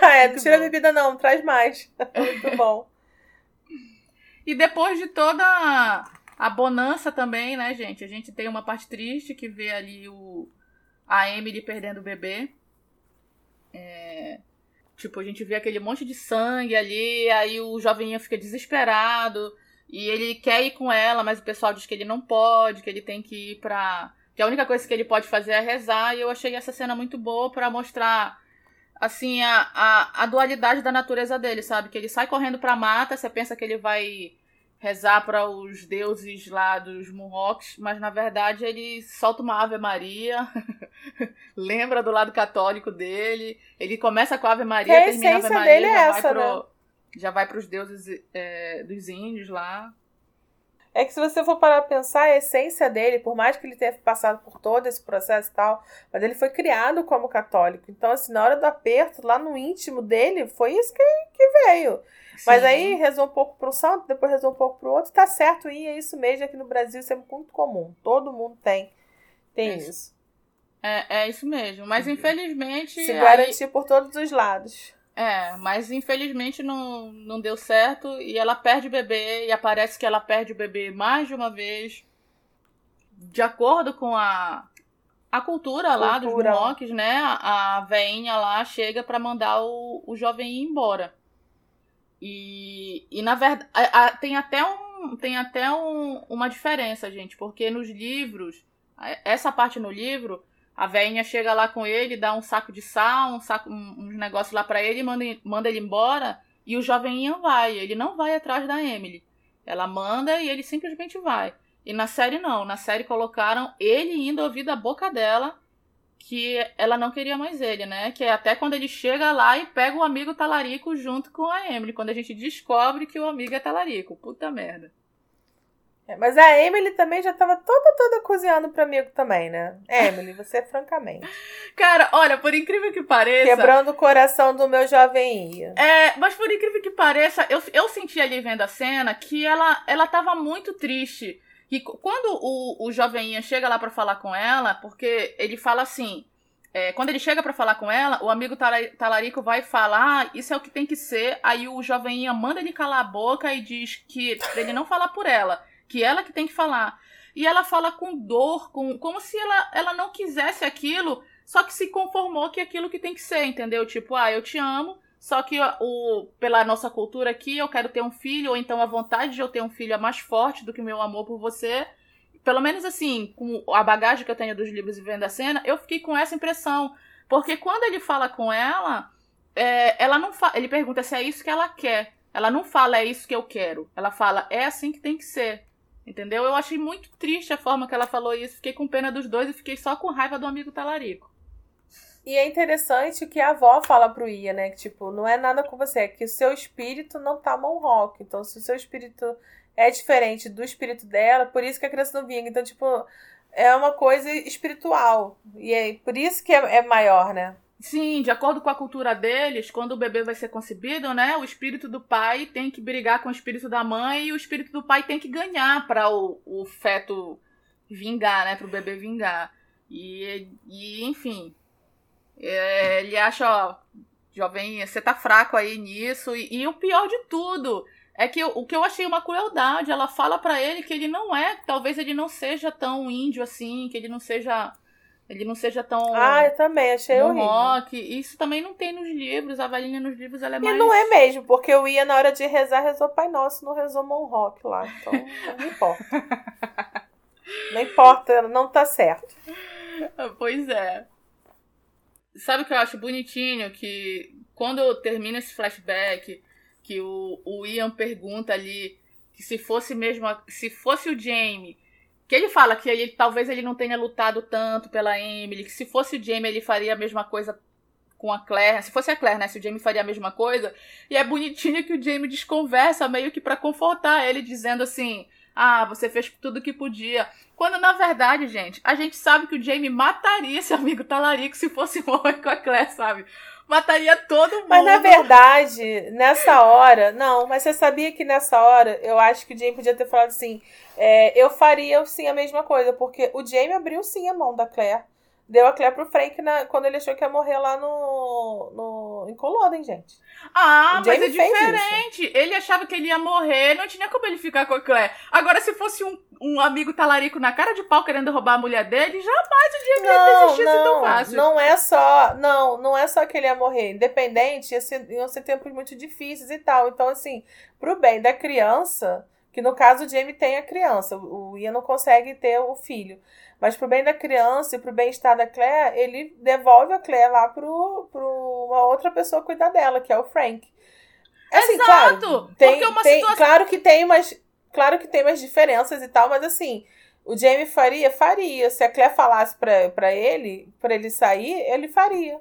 S1: Ah, é, não tira a bebida não, traz mais. Muito bom.
S2: E depois de toda a bonança também, né, gente? A gente tem uma parte triste que vê ali o a Emily perdendo o bebê. É, tipo, a gente vê aquele monte de sangue ali, aí o jovenho fica desesperado e ele quer ir com ela, mas o pessoal diz que ele não pode, que ele tem que ir pra. Que a única coisa que ele pode fazer é rezar, e eu achei essa cena muito boa para mostrar assim, a, a, a dualidade da natureza dele, sabe? Que ele sai correndo pra mata, você pensa que ele vai rezar para os deuses lá dos Mohawks, mas na verdade ele solta uma Ave Maria, lembra do lado católico dele, ele começa com a Ave Maria,
S1: que termina a Ave Maria, dele é já, essa, vai pro,
S2: né? já vai para os deuses é, dos índios lá.
S1: É que se você for parar pra pensar, a essência dele, por mais que ele tenha passado por todo esse processo e tal, mas ele foi criado como católico. Então, assim, na hora do aperto, lá no íntimo dele, foi isso que, que veio. Sim. Mas aí rezou um pouco para um santo, depois rezou um pouco para o outro, tá certo, e é isso mesmo. Aqui no Brasil isso é muito comum. Todo mundo tem, tem é isso.
S2: É, é isso mesmo. Mas infelizmente.
S1: Se garantir aí... por todos os lados.
S2: É, mas infelizmente não, não deu certo e ela perde o bebê e aparece que ela perde o bebê mais de uma vez. De acordo com a, a cultura, cultura. lá dos Mohawks, né? A, a veinha lá chega para mandar o, o jovem ir embora. E, e na verdade, a, a, tem até, um, tem até um, uma diferença, gente, porque nos livros, essa parte no livro, a velhinha chega lá com ele, dá um saco de sal, um saco, um, uns negócios lá para ele, manda, manda ele embora, e o joveminho vai. Ele não vai atrás da Emily. Ela manda e ele simplesmente vai. E na série não. Na série colocaram ele indo ouvir da boca dela que ela não queria mais ele, né? Que é até quando ele chega lá e pega o amigo talarico junto com a Emily. Quando a gente descobre que o amigo é talarico. Puta merda.
S1: É, mas a Emily também já tava toda, toda cozinhando pro amigo também, né? Emily, você francamente.
S2: Cara, olha, por incrível que pareça.
S1: Quebrando o coração do meu jovem.
S2: É, mas por incrível que pareça, eu, eu senti ali vendo a cena que ela, ela tava muito triste. E quando o, o jovem Ian chega lá para falar com ela, porque ele fala assim. É, quando ele chega para falar com ela, o amigo talarico vai falar, ah, isso é o que tem que ser. Aí o jovem Ian manda ele calar a boca e diz que pra ele não falar por ela que ela que tem que falar. E ela fala com dor, com como se ela, ela não quisesse aquilo, só que se conformou que é aquilo que tem que ser, entendeu? Tipo, ah, eu te amo, só que o, pela nossa cultura aqui, eu quero ter um filho, ou então a vontade de eu ter um filho é mais forte do que o meu amor por você. Pelo menos assim, com a bagagem que eu tenho dos livros e vendo a cena, eu fiquei com essa impressão. Porque quando ele fala com ela, é, ela não ele pergunta se é isso que ela quer. Ela não fala é isso que eu quero. Ela fala é assim que tem que ser. Entendeu? Eu achei muito triste a forma que ela falou isso. Fiquei com pena dos dois e fiquei só com raiva do amigo talarico.
S1: E é interessante que a avó fala pro Ia, né? Que, tipo, não é nada com você, é que o seu espírito não tá rock. Então, se o seu espírito é diferente do espírito dela, por isso que a criança não vinga. Então, tipo, é uma coisa espiritual. E é por isso que é, é maior, né?
S2: Sim, de acordo com a cultura deles, quando o bebê vai ser concebido, né, o espírito do pai tem que brigar com o espírito da mãe e o espírito do pai tem que ganhar para o, o feto vingar, né, para o bebê vingar. E, e enfim, é, ele acha, ó, jovem, você tá fraco aí nisso. E, e, o pior de tudo é que o que eu achei uma crueldade, ela fala para ele que ele não é, talvez ele não seja tão índio assim, que ele não seja ele não seja tão.
S1: Ah, eu também achei horrível.
S2: rock. Isso também não tem nos livros. A velhinha nos livros ela é mais.
S1: E não é mesmo, porque eu ia na hora de rezar, rezou Pai Nosso, não rezou Monrock lá. Então, não importa. não importa, não tá certo.
S2: Pois é. Sabe o que eu acho bonitinho? Que quando termina esse flashback, que o, o Ian pergunta ali que se fosse mesmo. Se fosse o Jamie que ele fala que ele, talvez ele não tenha lutado tanto pela Emily, que se fosse o Jamie ele faria a mesma coisa com a Claire. Se fosse a Claire, né? Se o Jamie faria a mesma coisa. E é bonitinho que o Jamie desconversa meio que para confortar ele, dizendo assim: Ah, você fez tudo o que podia. Quando na verdade, gente, a gente sabe que o Jamie mataria esse amigo talarico se fosse morrer com a Claire, sabe? Mataria todo mundo.
S1: Mas na verdade, nessa hora. Não, mas você sabia que nessa hora eu acho que o Jamie podia ter falado assim: é, eu faria sim a mesma coisa, porque o Jamie abriu sim a mão da Claire. Deu a Claire pro Frank na, quando ele achou que ia morrer lá no, no, em Culloden, gente.
S2: Ah, mas é diferente. Ele achava que ele ia morrer, não tinha como ele ficar com a Claire. Agora, se fosse um, um amigo talarico na cara de pau querendo roubar a mulher dele, jamais o Jamie ia desistir não, tão fácil.
S1: Não é só. Não, não é só que ele ia morrer. Independente, ia ser, iam ser tempos muito difíceis e tal. Então, assim, pro bem da criança, que no caso o Jamie tem a criança, o Ian não consegue ter o filho. Mas pro bem da criança e pro bem-estar da Claire, ele devolve a Claire lá pro, pro uma outra pessoa cuidar dela, que é o Frank.
S2: Assim, Exato! Claro,
S1: tem, é tem, situação... claro que tem umas. Claro que tem umas diferenças e tal, mas assim, o Jamie faria? Faria. Se a Claire falasse pra, pra ele, pra ele sair, ele faria.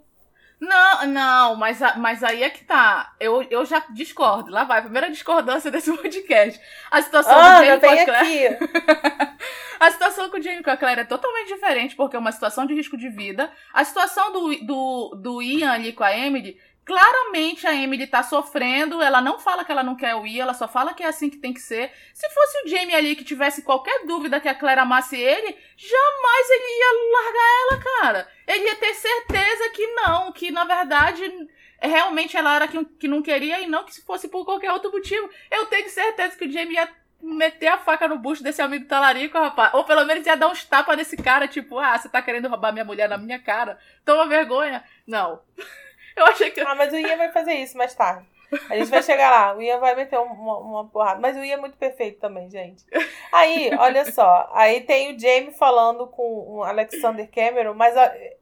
S2: Não, não, mas, mas aí é que tá. Eu, eu já discordo. Lá vai, primeira discordância desse podcast. A situação
S1: do Jamie com a Claire.
S2: a situação com o Jamie com a Claire é totalmente diferente, porque é uma situação de risco de vida. A situação do, do, do Ian ali com a Emily Claramente a Emily tá sofrendo, ela não fala que ela não quer o ir, ela só fala que é assim que tem que ser. Se fosse o Jamie ali que tivesse qualquer dúvida que a Claire amasse ele, jamais ele ia largar ela, cara. Ele ia ter certeza que não, que na verdade realmente ela era que, que não queria e não que se fosse por qualquer outro motivo. Eu tenho certeza que o Jamie ia meter a faca no bucho desse amigo talarico, rapaz. Ou pelo menos ia dar uns tapas nesse cara, tipo, ah, você tá querendo roubar minha mulher na minha cara? Toma vergonha. Não. Eu achei que.
S1: Ah, mas o Ian vai fazer isso mais tarde. A gente vai chegar lá. O Ian vai meter uma, uma porrada. Mas o Ian é muito perfeito também, gente. Aí, olha só. Aí tem o Jamie falando com o Alexander Cameron. Mas,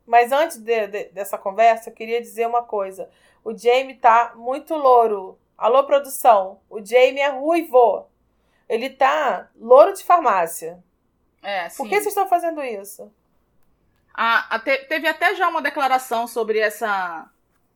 S1: mas antes de, de, dessa conversa, eu queria dizer uma coisa. O Jamie tá muito louro. Alô, produção. O Jamie é ruivo. Ele tá louro de farmácia.
S2: É, sim.
S1: Por que vocês estão fazendo isso?
S2: Ah, teve até já uma declaração sobre essa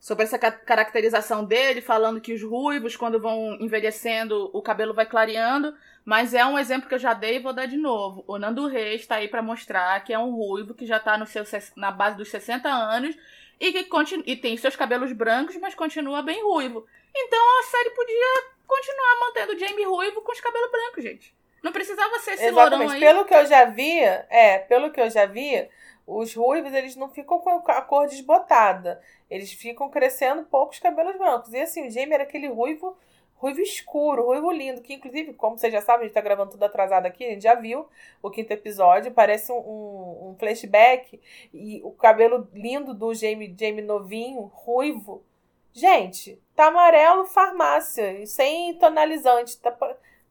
S2: sobre essa caracterização dele, falando que os ruivos, quando vão envelhecendo, o cabelo vai clareando. Mas é um exemplo que eu já dei e vou dar de novo. O Nando Reis está aí para mostrar que é um ruivo que já está no seu, na base dos 60 anos e que e tem seus cabelos brancos, mas continua bem ruivo. Então a série podia continuar mantendo o Jamie ruivo com os cabelos brancos, gente. Não precisava ser esse
S1: Exatamente.
S2: aí.
S1: Pelo que eu já vi, é, pelo que eu já vi, os ruivos, eles não ficam com a cor desbotada. Eles ficam crescendo poucos cabelos brancos. E assim, o Jamie era aquele ruivo, ruivo escuro, ruivo lindo, que inclusive, como vocês já sabem, a gente tá gravando tudo atrasado aqui, a gente já viu o quinto episódio, parece um, um, um flashback. E o cabelo lindo do Jamie, Jamie novinho, ruivo. Gente, tá amarelo farmácia, sem tonalizante. Tá...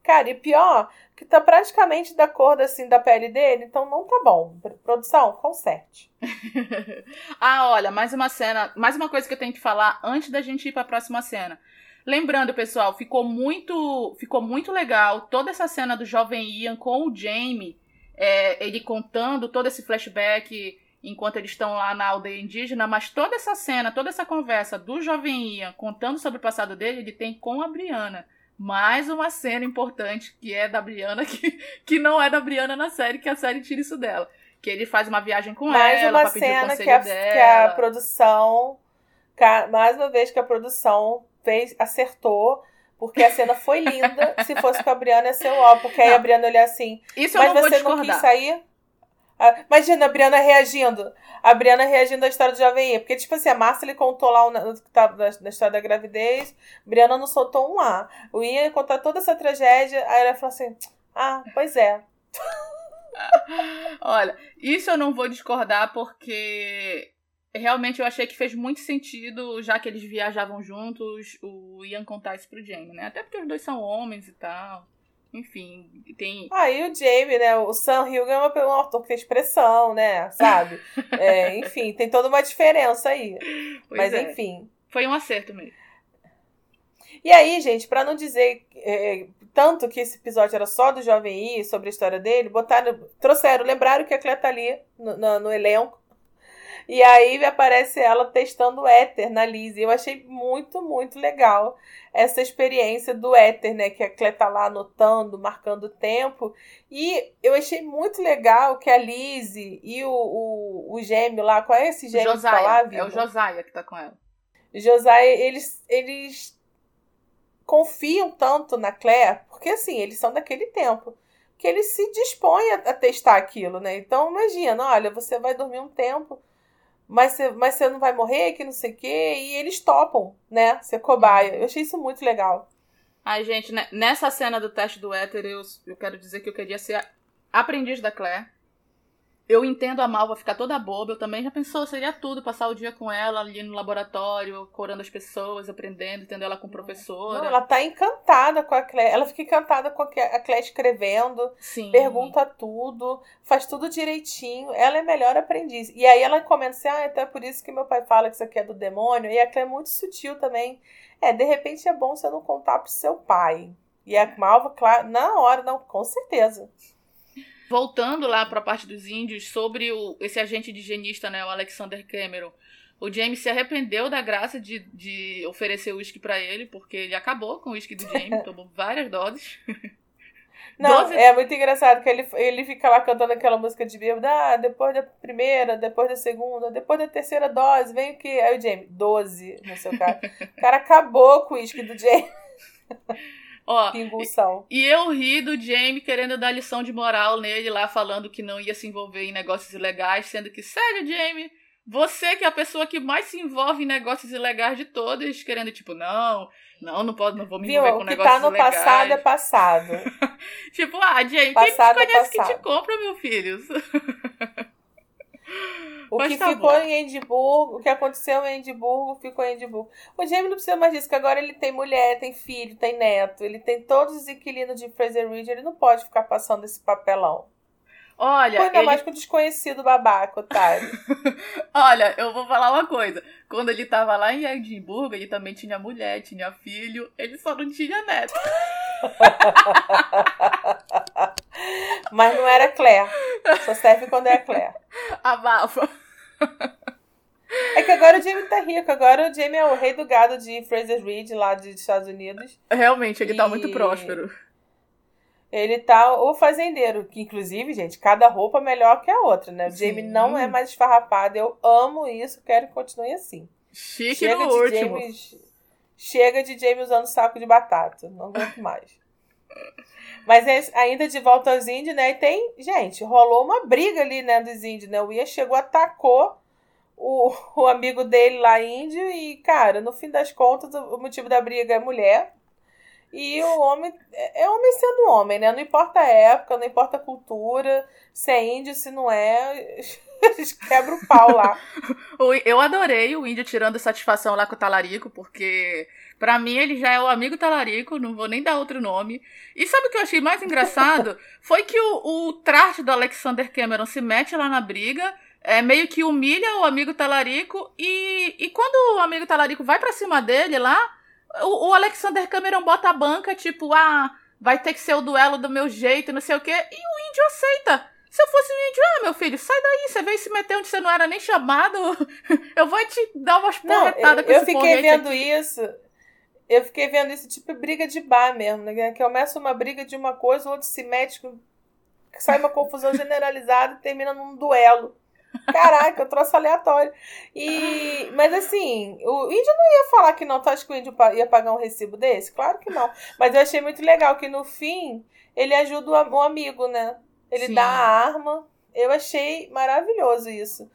S1: Cara, e pior, que tá praticamente da cor assim da pele dele, então não tá bom. Produção, conserte.
S2: ah, olha, mais uma cena, mais uma coisa que eu tenho que falar antes da gente ir para a próxima cena. Lembrando, pessoal, ficou muito, ficou muito legal toda essa cena do jovem Ian com o Jamie, é, ele contando todo esse flashback enquanto eles estão lá na aldeia indígena, mas toda essa cena, toda essa conversa do jovem Ian contando sobre o passado dele, ele tem com a Briana mais uma cena importante que é da Briana, que, que não é da Briana na série, que a série tira isso dela. Que ele faz uma viagem com
S1: mais
S2: ela
S1: uma
S2: pra pedir
S1: cena
S2: o
S1: que a,
S2: dela.
S1: que a produção. Mais uma vez que a produção fez, acertou. Porque a cena foi linda. Se fosse com a Briana, ia ser ó. Porque aí
S2: Não.
S1: a Briana olha assim.
S2: Isso eu
S1: Mas
S2: não vou
S1: você não
S2: discordar.
S1: quis sair? Ah, Imagina a Briana reagindo. A Briana reagindo à história do Jovem Ian. Porque, tipo assim, a Márcia ele contou lá o na, na história da gravidez. Briana não soltou um A. O Ian ia contar toda essa tragédia. Aí ela falou assim: Ah, pois é.
S2: Olha, isso eu não vou discordar porque realmente eu achei que fez muito sentido, já que eles viajavam juntos, o Ian contar isso pro Jamie, né? Até porque os dois são homens e tal. Enfim, tem.
S1: Aí o Jamie, né? O Sam Hilgan é um autor que tem expressão, né? Sabe? É, enfim, tem toda uma diferença aí.
S2: Pois
S1: Mas
S2: é.
S1: enfim.
S2: Foi um acerto mesmo.
S1: E aí, gente, pra não dizer é, tanto que esse episódio era só do Jovem I, sobre a história dele, botaram, trouxeram, lembraram que a Clé tá ali no, no, no elenco. E aí aparece ela testando o éter na Liz. E eu achei muito, muito legal essa experiência do éter, né? Que a Clé tá lá anotando, marcando o tempo. E eu achei muito legal que a Liz e o, o, o gêmeo lá, qual é esse gêmeo que tá lá,
S2: Josiah. É o Josiah que tá com ela.
S1: Josiah, eles, eles confiam tanto na Claire, porque assim, eles são daquele tempo, que eles se dispõem a, a testar aquilo, né? Então, imagina, olha, você vai dormir um tempo, mas você, mas você não vai morrer, que não sei o quê, e eles topam, né? Ser cobaia. Eu achei isso muito legal.
S2: Ai, gente, nessa cena do teste do éter, eu, eu quero dizer que eu queria ser aprendiz da Claire. Eu entendo a Malva ficar toda boba, eu também já pensou, seria tudo, passar o dia com ela ali no laboratório, curando as pessoas, aprendendo, tendo ela com professora.
S1: Não, ela tá encantada com a Claire. Ela fica encantada com a Claire escrevendo,
S2: Sim.
S1: pergunta tudo, faz tudo direitinho. Ela é melhor aprendiz. E aí ela comenta assim: ah, então é por isso que meu pai fala que isso aqui é do demônio. E a Claire é muito sutil também. É, de repente é bom você não contar pro seu pai. E a Malva, claro, na hora, não, com certeza.
S2: Voltando lá pra parte dos índios, sobre o, esse agente higienista, né, o Alexander Cameron. O James se arrependeu da graça de, de oferecer uísque pra ele, porque ele acabou com o uísque do James, tomou várias doses.
S1: Não,
S2: Doze-
S1: é muito engraçado que ele, ele fica lá cantando aquela música de bêbado. Ah, depois da primeira, depois da segunda, depois da terceira dose, vem o que? Aí o Jamie, 12 no seu cara. O cara acabou com o uísque do Jamie.
S2: Ó,
S1: Que impulsão.
S2: E eu ri do Jamie querendo dar lição de moral nele lá, falando que não ia se envolver em negócios ilegais, sendo que, sério, Jamie, Você que é a pessoa que mais se envolve em negócios ilegais de todas, querendo, tipo, não, não, não pode, não vou me envolver Viu, com negócios ilegais. O que tá no
S1: passado é passado.
S2: tipo, ah, gente, passado quem te conhece é que te compra, meu filho?
S1: O Mas que tá ficou bom. em Edimburgo, o que aconteceu em Edimburgo, ficou em Edimburgo. O Jamie não precisa mais disso, que agora ele tem mulher, tem filho, tem neto, ele tem todos os inquilinos de Fraser Ridge, ele não pode ficar passando esse papelão.
S2: Olha.
S1: Ainda ele... mais com o desconhecido babaca, otário.
S2: Olha, eu vou falar uma coisa. Quando ele tava lá em Edimburgo, ele também tinha mulher, tinha filho, ele só não tinha neto.
S1: Mas não era Claire. Só serve quando é Claire.
S2: Abafa.
S1: É que agora o Jamie tá rico. Agora o Jamie é o rei do gado de Fraser Reed, lá dos Estados Unidos.
S2: Realmente, ele tá e... tá muito próspero.
S1: Ele tá o fazendeiro, que inclusive, gente, cada roupa melhor que a outra, né? O Jamie não é mais esfarrapado. Eu amo isso, quero que continue assim.
S2: Chique Chega no último. James,
S1: chega de Jamie usando saco de batata. Não aguento mais. Mas é, ainda de volta aos índios, né? E tem, gente, rolou uma briga ali, né, dos índios, né? O Ian chegou, atacou o, o amigo dele lá índio e, cara, no fim das contas, o motivo da briga é mulher. E o homem é, é homem sendo homem, né? Não importa a época, não importa a cultura, se é índio, se não é, eles quebram o pau lá.
S2: Eu adorei o índio tirando satisfação lá com o talarico, porque para mim ele já é o amigo talarico, não vou nem dar outro nome. E sabe o que eu achei mais engraçado? Foi que o, o traje do Alexander Cameron se mete lá na briga, é, meio que humilha o amigo talarico, e, e quando o amigo talarico vai para cima dele lá, o, o, Alexander Cameron bota a banca, tipo, ah, vai ter que ser o duelo do meu jeito, não sei o quê. E o índio aceita. Se eu fosse um índio, ah, meu filho, sai daí, você veio se meter onde você não era nem chamado. Eu vou te dar umas porretadas com
S1: eu
S2: esse
S1: Eu fiquei vendo aqui. isso. Eu fiquei vendo isso tipo briga de bar mesmo, né? Que começa uma briga de uma coisa, o outro se mete, sai uma confusão generalizada e termina num duelo. Caraca, eu trouxe aleatório. E, mas assim, o índio não ia falar que não. Tu acha que o índio ia pagar um recibo desse? Claro que não. Mas eu achei muito legal que no fim ele ajuda o amigo, né? Ele Sim. dá a arma. Eu achei maravilhoso isso.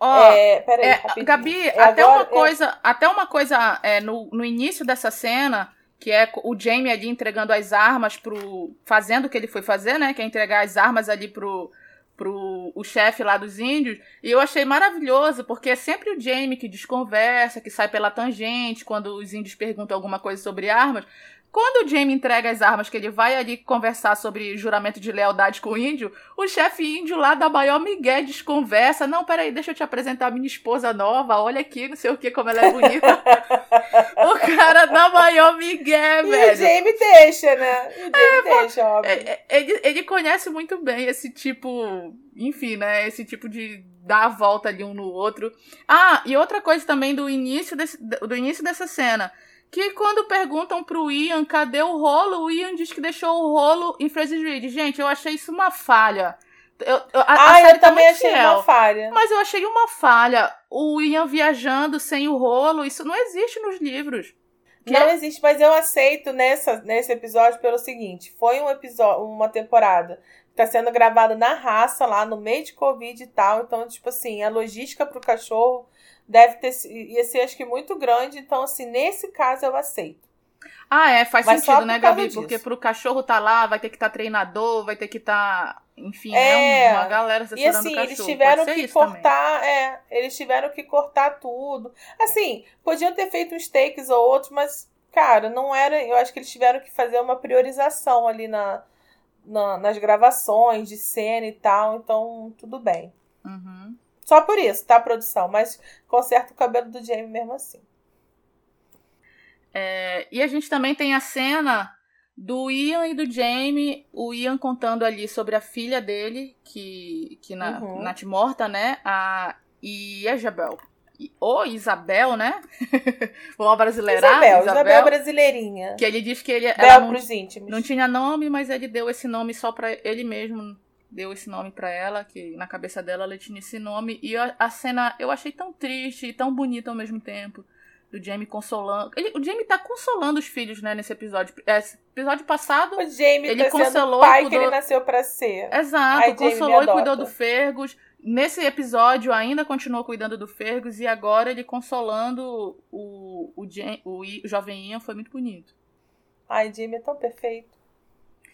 S2: Ó, é, peraí, é, Gabi, é até, agora, uma coisa, é... até uma coisa é, no, no início dessa cena, que é o Jamie ali entregando as armas pro. fazendo o que ele foi fazer, né? Que é entregar as armas ali pro, pro o chefe lá dos índios. E eu achei maravilhoso, porque é sempre o Jamie que desconversa, que sai pela tangente quando os índios perguntam alguma coisa sobre armas. Quando o Jamie entrega as armas, que ele vai ali conversar sobre juramento de lealdade com o índio, o chefe índio lá da maior Miguel desconversa. Não, peraí, deixa eu te apresentar a minha esposa nova. Olha aqui, não sei o que, como ela é bonita. o cara da maior Miguel, e velho.
S1: o Jamie deixa, né? O Jamie é, deixa, óbvio. É, é,
S2: ele, ele conhece muito bem esse tipo, enfim, né? Esse tipo de dar a volta ali um no outro. Ah, e outra coisa também do início, desse, do início dessa cena que quando perguntam pro Ian cadê o rolo, o Ian diz que deixou o rolo em Fraser Reed. Gente, eu achei isso uma falha. Eu, eu, a,
S1: ah, eu tá também achei fiel, uma falha.
S2: Mas eu achei uma falha. O Ian viajando sem o rolo, isso não existe nos livros.
S1: Não é... existe, mas eu aceito nessa, nesse episódio pelo seguinte: foi um episódio, uma temporada que está sendo gravada na raça, lá no meio de Covid e tal. Então, tipo assim, a logística pro cachorro deve ter ia ser acho que muito grande, então assim, nesse caso eu aceito.
S2: Ah, é, faz Mas sentido, né, Gabi? Disso. Porque pro cachorro tá lá, vai ter que estar tá treinador, vai ter que estar, tá, enfim, né, é, né, uma galera assessorando e, assim, o cachorro.
S1: eles tiveram que cortar, também. é, eles tiveram que cortar tudo. Assim, podiam ter feito uns takes ou outros, mas cara, não era, eu acho que eles tiveram que fazer uma priorização ali na, na nas gravações de cena e tal, então tudo bem.
S2: Uhum.
S1: Só por isso, tá, produção? Mas conserta o cabelo do Jamie mesmo assim.
S2: É, e a gente também tem a cena do Ian e do Jamie, o Ian contando ali sobre a filha dele, que, que na, uhum. Morta, né? A Isabel. Ou Isabel, né? Vamos brasileirar.
S1: Isabel, Isabel, Isabel brasileirinha.
S2: Que ele diz que ele
S1: Bel não, pros íntimos.
S2: não tinha nome, mas ele deu esse nome só para ele mesmo deu esse nome para ela, que na cabeça dela ela tinha esse nome. E a, a, cena eu achei tão triste e tão bonita ao mesmo tempo. Do Jamie consolando. Ele, o Jamie tá consolando os filhos, né, nesse episódio. Esse episódio passado.
S1: O Jamie ele tá consolou o pai cuidou... que ele nasceu para ser.
S2: Exato, Ai, consolou e cuidou do Fergus. Nesse episódio, ainda continuou cuidando do Fergus e agora ele consolando o, o, o, o jovem Ian foi muito bonito.
S1: Ai, Jimmy é tão perfeito.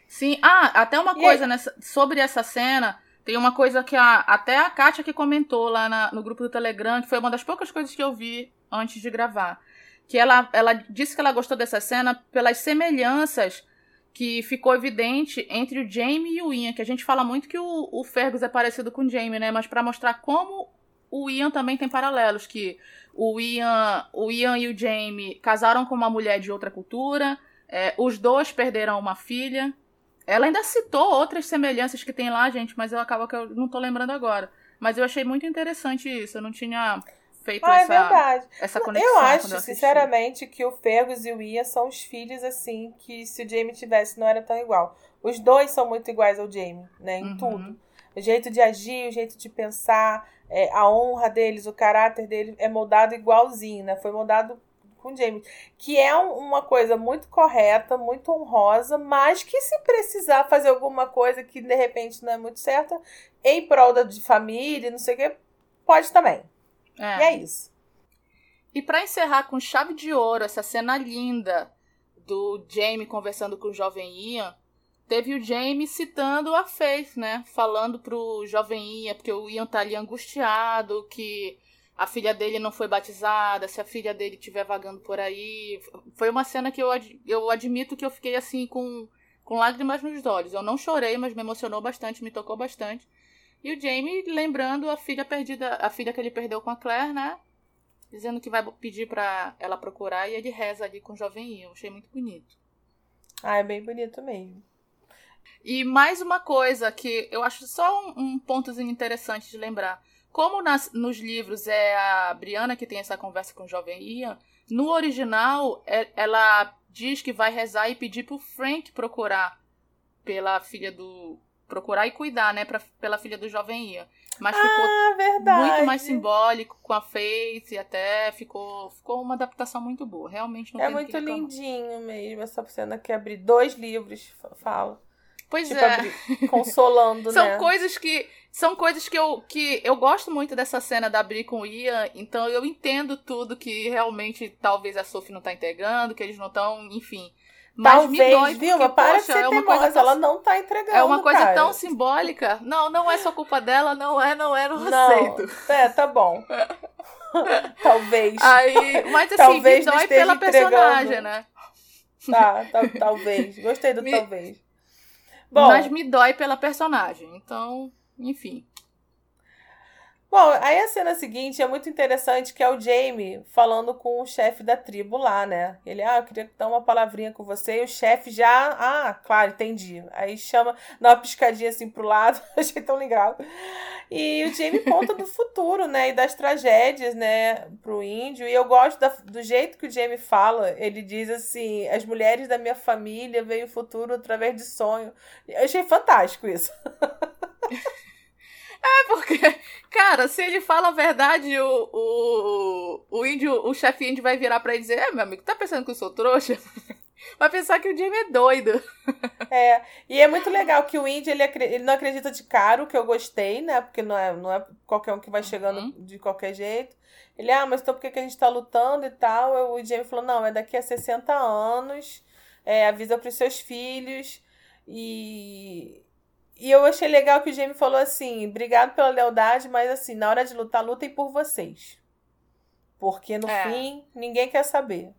S2: Sim, ah, até uma e coisa nessa, sobre essa cena. Tem uma coisa que a, até a Kátia que comentou lá na, no grupo do Telegram, que foi uma das poucas coisas que eu vi antes de gravar. Que ela, ela disse que ela gostou dessa cena pelas semelhanças que ficou evidente entre o Jamie e o Ian, que a gente fala muito que o, o Fergus é parecido com o Jamie, né? Mas para mostrar como o Ian também tem paralelos, que o Ian, o Ian e o Jamie casaram com uma mulher de outra cultura, é, os dois perderam uma filha. Ela ainda citou outras semelhanças que tem lá, gente, mas eu acabo que eu não tô lembrando agora. Mas eu achei muito interessante isso, eu não tinha feito ah, é essa, é verdade. essa conexão.
S1: Eu acho, eu sinceramente, que o Fergus e o Ian são os filhos, assim, que se o Jamie tivesse não era tão igual. Os dois são muito iguais ao Jamie, né? Em uhum. tudo. O jeito de agir, o jeito de pensar, é, a honra deles, o caráter dele é moldado igualzinho, né? Foi moldado com o Jamie. Que é um, uma coisa muito correta, muito honrosa, mas que se precisar fazer alguma coisa que de repente não é muito certa, em prol da de família, não sei o que, pode também. É. E é isso.
S2: E para encerrar com chave de ouro essa cena linda do Jamie conversando com o jovem Ian, teve o Jamie citando a Faith, né? Falando pro jovem Ian, porque o Ian tá ali angustiado, que a filha dele não foi batizada, se a filha dele estiver vagando por aí. Foi uma cena que eu, ad eu admito que eu fiquei assim com, com lágrimas nos olhos. Eu não chorei, mas me emocionou bastante, me tocou bastante. E o Jamie lembrando a filha perdida, a filha que ele perdeu com a Claire, né? Dizendo que vai pedir para ela procurar e ele reza ali com o jovem Ian. Achei muito bonito.
S1: Ah, é bem bonito mesmo.
S2: E mais uma coisa que eu acho só um, um pontozinho interessante de lembrar. Como nas, nos livros é a Brianna que tem essa conversa com o jovem Ian, no original é, ela diz que vai rezar e pedir pro Frank procurar pela filha do, procurar e cuidar, né, pra, pela filha do jovem Ian. Mas ficou
S1: ah, verdade.
S2: muito mais simbólico com a Face, até ficou, ficou uma adaptação muito boa. Realmente não
S1: É muito lindinho mesmo essa cena que abrir dois livros, fala.
S2: Pois tipo, é.
S1: Abrir, consolando,
S2: São
S1: né?
S2: coisas que são coisas que eu, que eu gosto muito dessa cena da Bri com o Ian, então eu entendo tudo que realmente talvez a Sophie não tá entregando, que eles não estão, enfim.
S1: Mas Talvez, dói, Vilma, porque, para poxa, de ser é uma coisa tão, ela não tá entregando.
S2: É uma coisa
S1: cara.
S2: tão simbólica. Não, não é só culpa dela, não é, não é, não, não aceito.
S1: É, tá bom. talvez.
S2: Aí, mas assim, talvez me dói pela entregando. personagem, né?
S1: Tá, tá, talvez. Gostei do me... talvez. Bom,
S2: mas me dói pela personagem. Então, enfim.
S1: Bom, aí a cena seguinte é muito interessante, que é o Jamie falando com o chefe da tribo lá, né? Ele, ah, eu queria dar uma palavrinha com você. E o chefe já, ah, claro, entendi. Aí chama, dá uma piscadinha assim pro lado, achei tão legal. E o Jamie conta do futuro, né? E das tragédias, né, pro índio. E eu gosto da, do jeito que o Jamie fala. Ele diz assim: as mulheres da minha família veem o futuro através de sonho. Eu achei fantástico isso.
S2: É, porque, cara, se ele fala a verdade, o, o, o índio, o chefe índio vai virar pra ele dizer: É, meu amigo, tá pensando que eu sou trouxa? Vai pensar que o Jamie é doido.
S1: É, e é muito legal que o índio ele, ele não acredita de caro, que eu gostei, né? Porque não é, não é qualquer um que vai chegando uhum. de qualquer jeito. Ele, ah, mas então por que, que a gente tá lutando e tal? O Jamie falou: Não, é daqui a 60 anos, é, avisa pros seus filhos. E, e eu achei legal que o Jamie falou assim: obrigado pela lealdade, mas assim, na hora de lutar, lutem por vocês. Porque no é. fim, ninguém quer saber.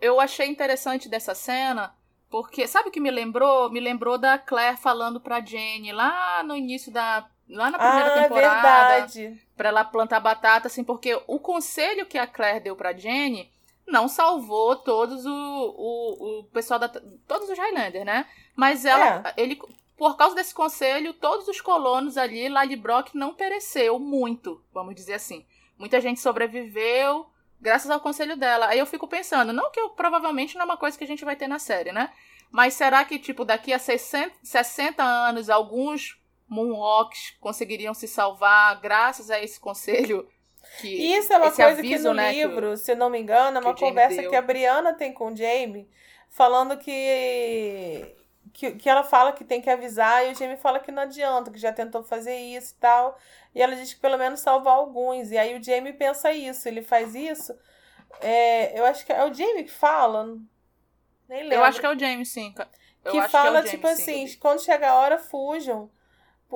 S2: Eu achei interessante dessa cena, porque sabe o que me lembrou? Me lembrou da Claire falando pra Jenny lá no início da. Lá na primeira ah, temporada. Verdade. Pra ela plantar batata, assim, porque o conselho que a Claire deu pra Jenny não salvou todos o, o, o pessoal da. Todos os Highlanders, né? Mas ela. É. Ele por causa desse conselho, todos os colonos ali, Ladybrock não pereceu muito, vamos dizer assim. Muita gente sobreviveu graças ao conselho dela. Aí eu fico pensando, não que eu, provavelmente não é uma coisa que a gente vai ter na série, né? Mas será que, tipo, daqui a 60, 60 anos, alguns Moonwalks conseguiriam se salvar graças a esse conselho?
S1: Que, Isso é uma coisa aviso, que no né, livro, que, se não me engano, é uma conversa deu. que a Brianna tem com o Jamie, falando que que, que ela fala que tem que avisar e o Jamie fala que não adianta, que já tentou fazer isso e tal. E ela diz que pelo menos salvar alguns. E aí o Jamie pensa isso, ele faz isso. É, eu acho que é o Jamie que fala. Nem lembro.
S2: Eu acho que é o Jamie, sim. Eu
S1: que fala, que é tipo assim, sim. quando chega a hora, fujam.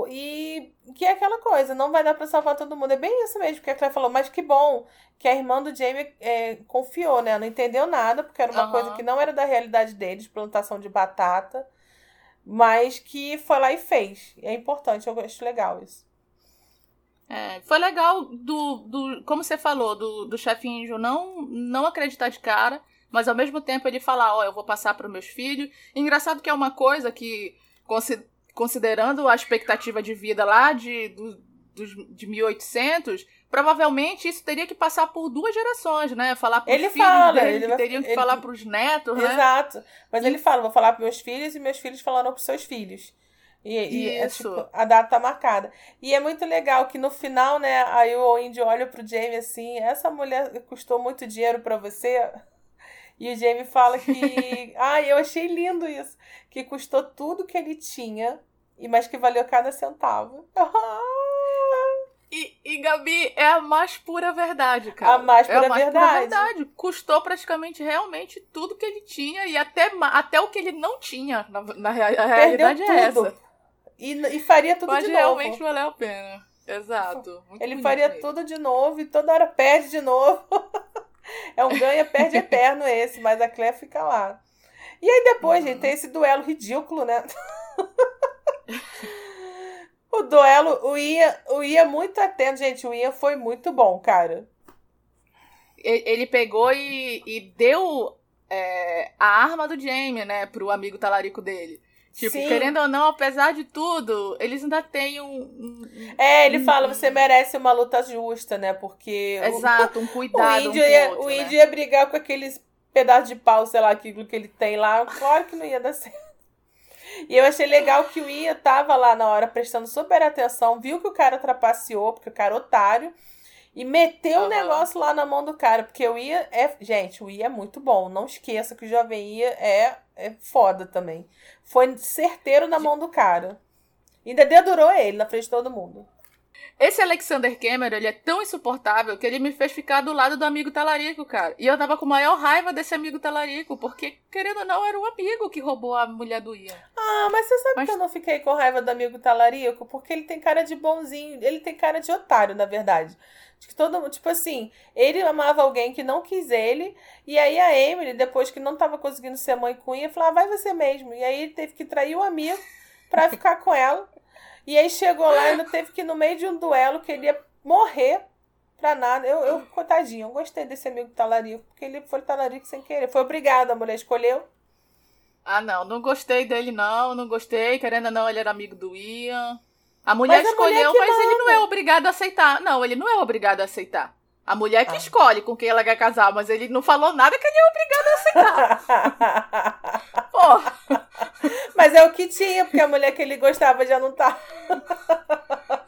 S1: E que é aquela coisa, não vai dar pra salvar todo mundo. É bem isso mesmo que a Claire falou, mas que bom que a irmã do Jamie é, confiou, né? Não entendeu nada, porque era uma uhum. coisa que não era da realidade deles, plantação de batata, mas que foi lá e fez. É importante, eu acho legal isso.
S2: É, foi legal do, do. Como você falou, do, do chefinho não, não acreditar de cara, mas ao mesmo tempo ele falar, ó, oh, eu vou passar para meus filhos. Engraçado que é uma coisa que considerando a expectativa de vida lá de, do, de 1800, provavelmente isso teria que passar por duas gerações, né? Falar para os filhos fala, dele, ele que teriam que ele, falar para os netos,
S1: né? Exato. Mas e... ele fala, vou falar para meus filhos e meus filhos falaram para os seus filhos. E, e é, tipo, a data tá marcada. E é muito legal que no final, né, aí o Indy olha pro Jamie assim, essa mulher custou muito dinheiro para você? E o Jamie fala que. ah, eu achei lindo isso. Que custou tudo que ele tinha, mas que valeu cada centavo.
S2: E, e, Gabi, é a mais pura verdade, cara.
S1: A mais pura, é a mais verdade. pura verdade.
S2: Custou praticamente realmente tudo que ele tinha e até, até o que ele não tinha. Na, na a realidade é tudo. essa.
S1: E, e faria tudo
S2: Mas
S1: de
S2: novo. Mas realmente valeu a pena. Exato.
S1: Muito ele faria mesmo. tudo de novo e toda hora perde de novo. É um ganha-perde eterno esse, mas a Claire fica lá. E aí depois, uhum. gente, tem esse duelo ridículo, né? o duelo, o Ian, o Ian muito atento, gente, o Ian foi muito bom, cara.
S2: Ele pegou e, e deu é, a arma do Jamie, né, pro amigo talarico dele. Tipo, Sim. querendo ou não, apesar de tudo, eles ainda têm um. um
S1: é, ele um, fala, você merece uma luta justa, né? Porque.
S2: Exato, um cuidado.
S1: O índio, um
S2: ia, outro,
S1: o
S2: né?
S1: índio ia brigar com aqueles pedaços de pau, sei lá, aquilo que ele tem lá. Claro que não ia dar certo. E eu achei legal que o Ia tava lá na hora prestando super atenção, viu que o cara trapaceou, porque o cara é otário. E meteu o uhum. um negócio lá na mão do cara. Porque o Ia é. Gente, o Ia é muito bom. Não esqueça que o Jovem Ia é, é foda também. Foi certeiro na mão do cara. Ainda dedurou ele na frente de todo mundo.
S2: Esse Alexander Cameron, ele é tão insuportável que ele me fez ficar do lado do amigo talarico, cara. E eu tava com maior raiva desse amigo talarico, porque, querendo ou não, era o amigo que roubou a mulher do Ian.
S1: Ah, mas você sabe mas... que eu não fiquei com raiva do amigo talarico? Porque ele tem cara de bonzinho, ele tem cara de otário, na verdade. De que todo tipo assim, ele amava alguém que não quis ele, e aí a Emily, depois que não tava conseguindo ser mãe com Ian, falou: ah, vai você mesmo. E aí ele teve que trair o amigo pra ficar com ela. E aí chegou lá e ainda teve que, no meio de um duelo, queria morrer pra nada. Eu, eu coitadinho, eu gostei desse amigo talarico, porque ele foi talarico sem querer. Foi obrigado, a mulher escolheu.
S2: Ah, não, não gostei dele, não, não gostei. Querendo ou não, ele era amigo do Ian. A mulher mas escolheu, a mulher mas ele não é obrigado a aceitar. Não, ele não é obrigado a aceitar. A mulher que ah. escolhe com quem ela quer casar, mas ele não falou nada que ele é obrigado a aceitar. Pô.
S1: Mas é o que tinha, porque a mulher que ele gostava já não tá.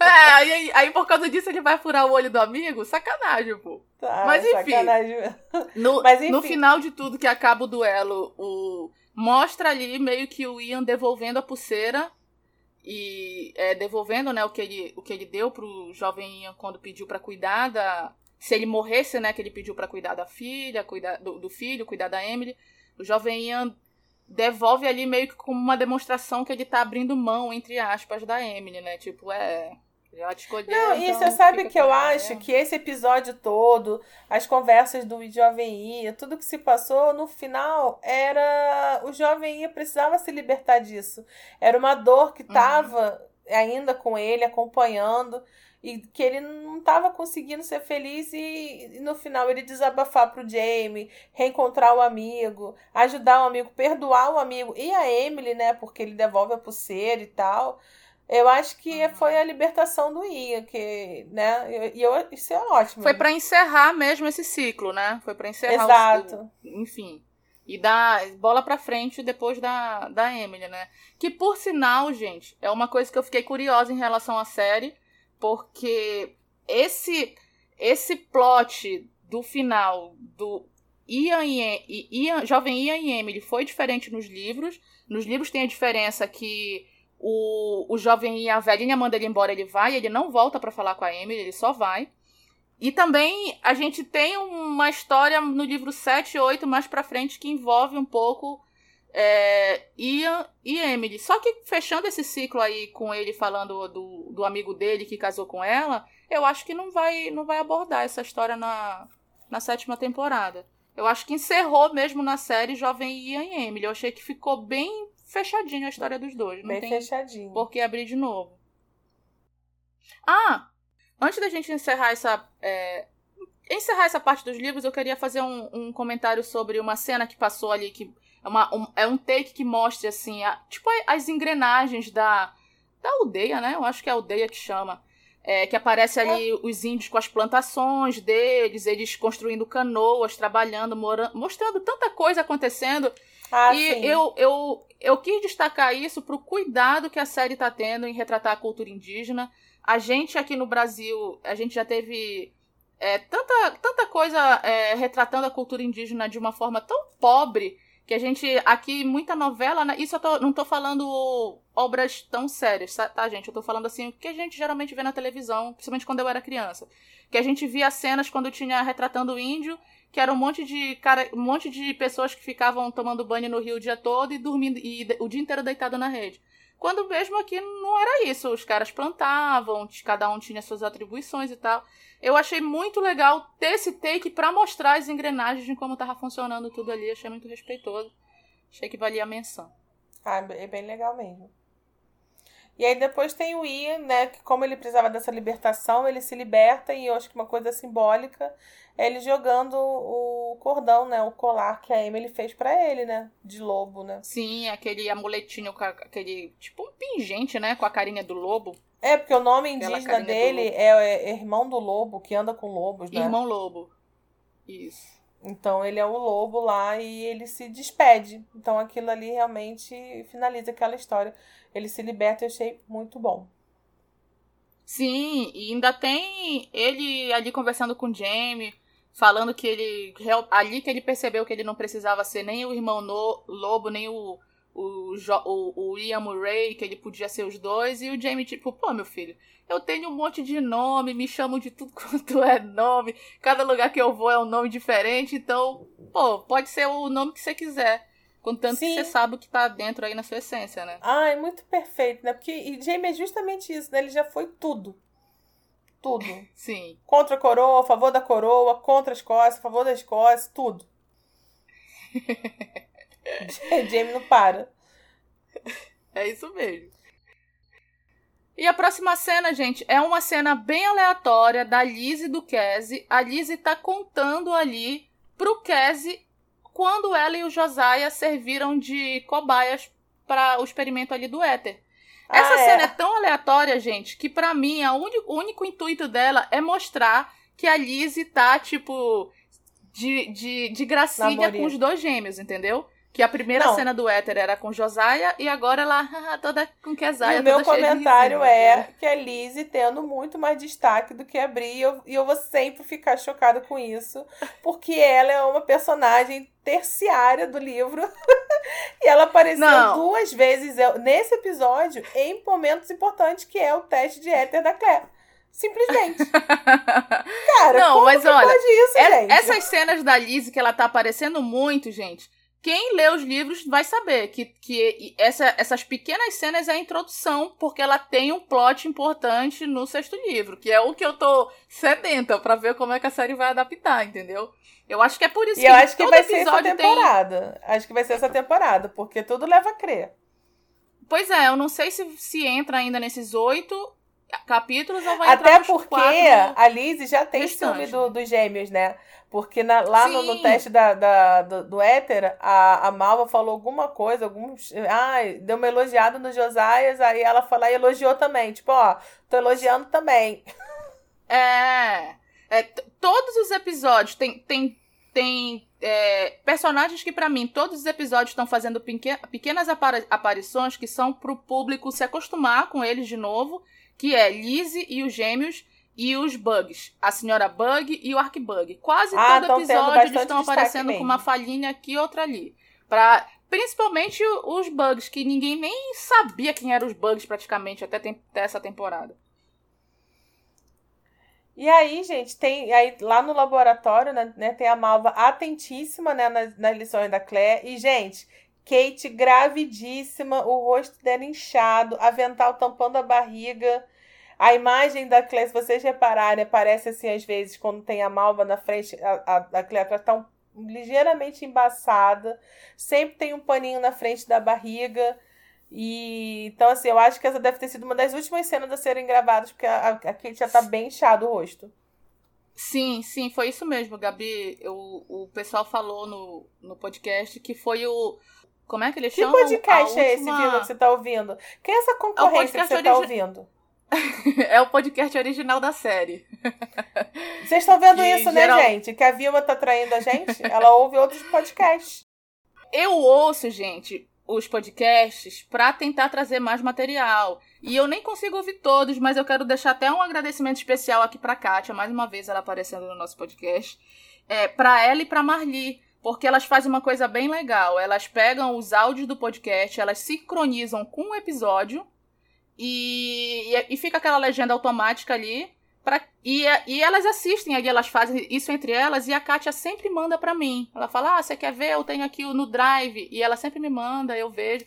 S2: é, aí, aí por causa disso ele vai furar o olho do amigo? Sacanagem, pô. Tá, mas enfim. Sacanagem. No, mas, enfim. no final de tudo que acaba o duelo, o mostra ali meio que o Ian devolvendo a pulseira e é, devolvendo né, o, que ele, o que ele deu pro jovem Ian quando pediu para cuidar da. Se ele morresse, né? Que ele pediu para cuidar da filha, cuidar do, do, filho, cuidar da Emily. O jovem Ian devolve ali meio que como uma demonstração que ele tá abrindo mão, entre aspas, da Emily, né? Tipo, é. Ela te escolheu.
S1: Não, então e você sabe que eu acho é. que esse episódio todo, as conversas do Jovem Ia, tudo que se passou, no final, era. O Jovem Ia precisava se libertar disso. Era uma dor que tava uhum. ainda com ele, acompanhando e que ele não estava conseguindo ser feliz e, e, no final ele desabafar pro Jamie, reencontrar o amigo, ajudar o amigo, perdoar o amigo e a Emily, né, porque ele devolve a pulseira e tal. Eu acho que foi a libertação do Ian, que, né, e eu, isso é ótimo.
S2: Foi para encerrar mesmo esse ciclo, né? Foi para encerrar
S1: Exato.
S2: O, enfim. E dar bola pra frente depois da, da Emily, né? Que, por sinal, gente, é uma coisa que eu fiquei curiosa em relação à série porque esse esse plot do final do Ian e Ian, jovem Ian e Emily foi diferente nos livros. Nos livros tem a diferença que o, o jovem Ian, a velhinha manda ele embora, ele vai, ele não volta para falar com a Emily, ele só vai. E também a gente tem uma história no livro 7 e 8 mais pra frente que envolve um pouco é, Ian e Emily. Só que fechando esse ciclo aí com ele falando do, do amigo dele que casou com ela, eu acho que não vai, não vai abordar essa história na, na sétima temporada. Eu acho que encerrou mesmo na série Jovem Ian e Emily. Eu achei que ficou bem fechadinho a história dos dois. Não
S1: bem
S2: tem
S1: fechadinho.
S2: por que abrir de novo. Ah, antes da gente encerrar essa. É, encerrar essa parte dos livros, eu queria fazer um, um comentário sobre uma cena que passou ali, que é, uma, um, é um take que mostra, assim, a, tipo, as engrenagens da, da aldeia, né? Eu acho que é a aldeia que chama. É, que aparece ali é. os índios com as plantações deles, eles construindo canoas, trabalhando, morando, mostrando tanta coisa acontecendo. Ah, e sim. Eu, eu, eu quis destacar isso para o cuidado que a série está tendo em retratar a cultura indígena. A gente aqui no Brasil, a gente já teve é, tanta, tanta coisa é, retratando a cultura indígena de uma forma tão pobre que a gente aqui muita novela né? isso eu tô, não tô falando obras tão sérias tá gente? Eu tô falando assim o que a gente geralmente vê na televisão principalmente quando eu era criança. Que a gente via cenas quando tinha retratando o índio que era um monte de cara um monte de pessoas que ficavam tomando banho no rio o dia todo e dormindo e o dia inteiro deitado na rede quando mesmo aqui não era isso os caras plantavam cada um tinha suas atribuições e tal eu achei muito legal ter esse take para mostrar as engrenagens de como tava funcionando tudo ali. Achei muito respeitoso. Achei que valia a menção.
S1: Ah, é bem legal mesmo. E aí depois tem o Ian, né? Que como ele precisava dessa libertação, ele se liberta e eu acho que uma coisa simbólica é ele jogando o cordão, né? O colar que a Emily fez para ele, né? De lobo, né?
S2: Sim, aquele amuletinho com aquele. Tipo um pingente, né? Com a carinha do lobo.
S1: É, porque o nome indígena dele é, é, Irmão do Lobo, que anda com lobos, né?
S2: Irmão Lobo. Isso.
S1: Então ele é o lobo lá e ele se despede. Então aquilo ali realmente finaliza aquela história. Ele se liberta e achei muito bom.
S2: Sim, e ainda tem ele ali conversando com o Jamie, falando que ele. Ali que ele percebeu que ele não precisava ser nem o irmão no, lobo, nem o o, o, o Ian Murray, que ele podia ser os dois, e o Jamie, tipo, pô, meu filho, eu tenho um monte de nome, me chamam de tudo quanto é nome, cada lugar que eu vou é um nome diferente, então, pô, pode ser o nome que você quiser. Contanto Sim. que você sabe o que tá dentro aí na sua essência, né?
S1: Ah, é muito perfeito, né? Porque e Jamie é justamente isso, né? Ele já foi tudo. Tudo.
S2: Sim.
S1: Contra a coroa, a favor da coroa, contra a Escócia, a favor da Escócia, tudo. Jamie não para.
S2: É isso mesmo. E a próxima cena, gente, é uma cena bem aleatória da Liz e do Cassie. A Liz tá contando ali pro Cassie quando ela e o Josiah serviram de cobaias para o experimento ali do éter. Essa ah, cena é. é tão aleatória, gente, que para mim a o único intuito dela é mostrar que a Liz tá, tipo, de, de, de gracinha Namoria. com os dois gêmeos, entendeu? Que a primeira não. cena do éter era com Josiah e agora ela toda com Keziah.
S1: O meu comentário é que a Lizzie tendo muito mais destaque do que a Bri. E eu, e eu vou sempre ficar chocada com isso. Porque ela é uma personagem terciária do livro. e ela apareceu não. duas vezes nesse episódio em momentos importantes, que é o teste de éter da Claire. Simplesmente. Cara, não, mas olha, isso, é,
S2: essas cenas da Lizzie que ela tá aparecendo muito, gente quem lê os livros vai saber que, que essa, essas pequenas cenas é a introdução, porque ela tem um plot importante no sexto livro, que é o que eu tô sedenta para ver como é que a série vai adaptar, entendeu? Eu acho que é por isso
S1: e que eu acho que vai ser essa temporada. Tem... Acho que vai ser essa temporada, porque tudo leva a crer.
S2: Pois é, eu não sei se, se entra ainda nesses oito capítulos ou vai
S1: Até porque a Liz já tem ciúme do, dos gêmeos, né? Porque na, lá no, no, teste da, da, do, do Éter, a, a Malva falou alguma coisa, alguns. Ai, deu uma elogiada no Josias, aí ela foi lá e elogiou também. Tipo, ó, tô elogiando também.
S2: É. é todos os episódios tem, tem, tem é, personagens que, para mim, todos os episódios estão fazendo pequenas aparições que são pro público se acostumar com eles de novo, que é Lizzie e os gêmeos e os bugs. A senhora Bug e o Arquibug. Quase ah, todo episódio eles estão aparecendo com uma falhinha aqui e outra ali. Pra, principalmente os bugs, que ninguém nem sabia quem eram os bugs praticamente até, tem, até essa temporada.
S1: E aí, gente, tem aí lá no laboratório, né, né tem a Malva atentíssima, né, nas, nas lições da Claire. E, gente, Kate gravidíssima, o rosto dela inchado, avental tampando a barriga. A imagem da Claire, se vocês repararem, aparece assim às vezes quando tem a Malva na frente, a, a, a um, ligeiramente embaçada. Sempre tem um paninho na frente da barriga. E então, assim, eu acho que essa deve ter sido uma das últimas cenas a serem gravadas, porque a, a Kate já tá bem inchado o rosto.
S2: Sim, sim, foi isso mesmo, Gabi. Eu, o pessoal falou no, no podcast que foi o. Como é que eles
S1: que
S2: chamam?
S1: Que podcast é esse, Vila, que você tá ouvindo? Quem é essa é concorrência é que você tá ouvindo?
S2: é o podcast original da série.
S1: Vocês estão vendo isso, né, geral... né, gente? Que a Vilma tá traindo a gente? Ela ouve outros podcasts.
S2: Eu ouço, gente, os podcasts para tentar trazer mais material. E eu nem consigo ouvir todos, mas eu quero deixar até um agradecimento especial aqui para Kátia, mais uma vez ela aparecendo no nosso podcast, é, para ela e para Marli, porque elas fazem uma coisa bem legal. Elas pegam os áudios do podcast, elas sincronizam com o episódio e, e, e fica aquela legenda automática ali. Pra, e, e elas assistem ali, elas fazem isso entre elas, e a Kátia sempre manda para mim. Ela fala: Ah, você quer ver? Eu tenho aqui no Drive. E ela sempre me manda, eu vejo.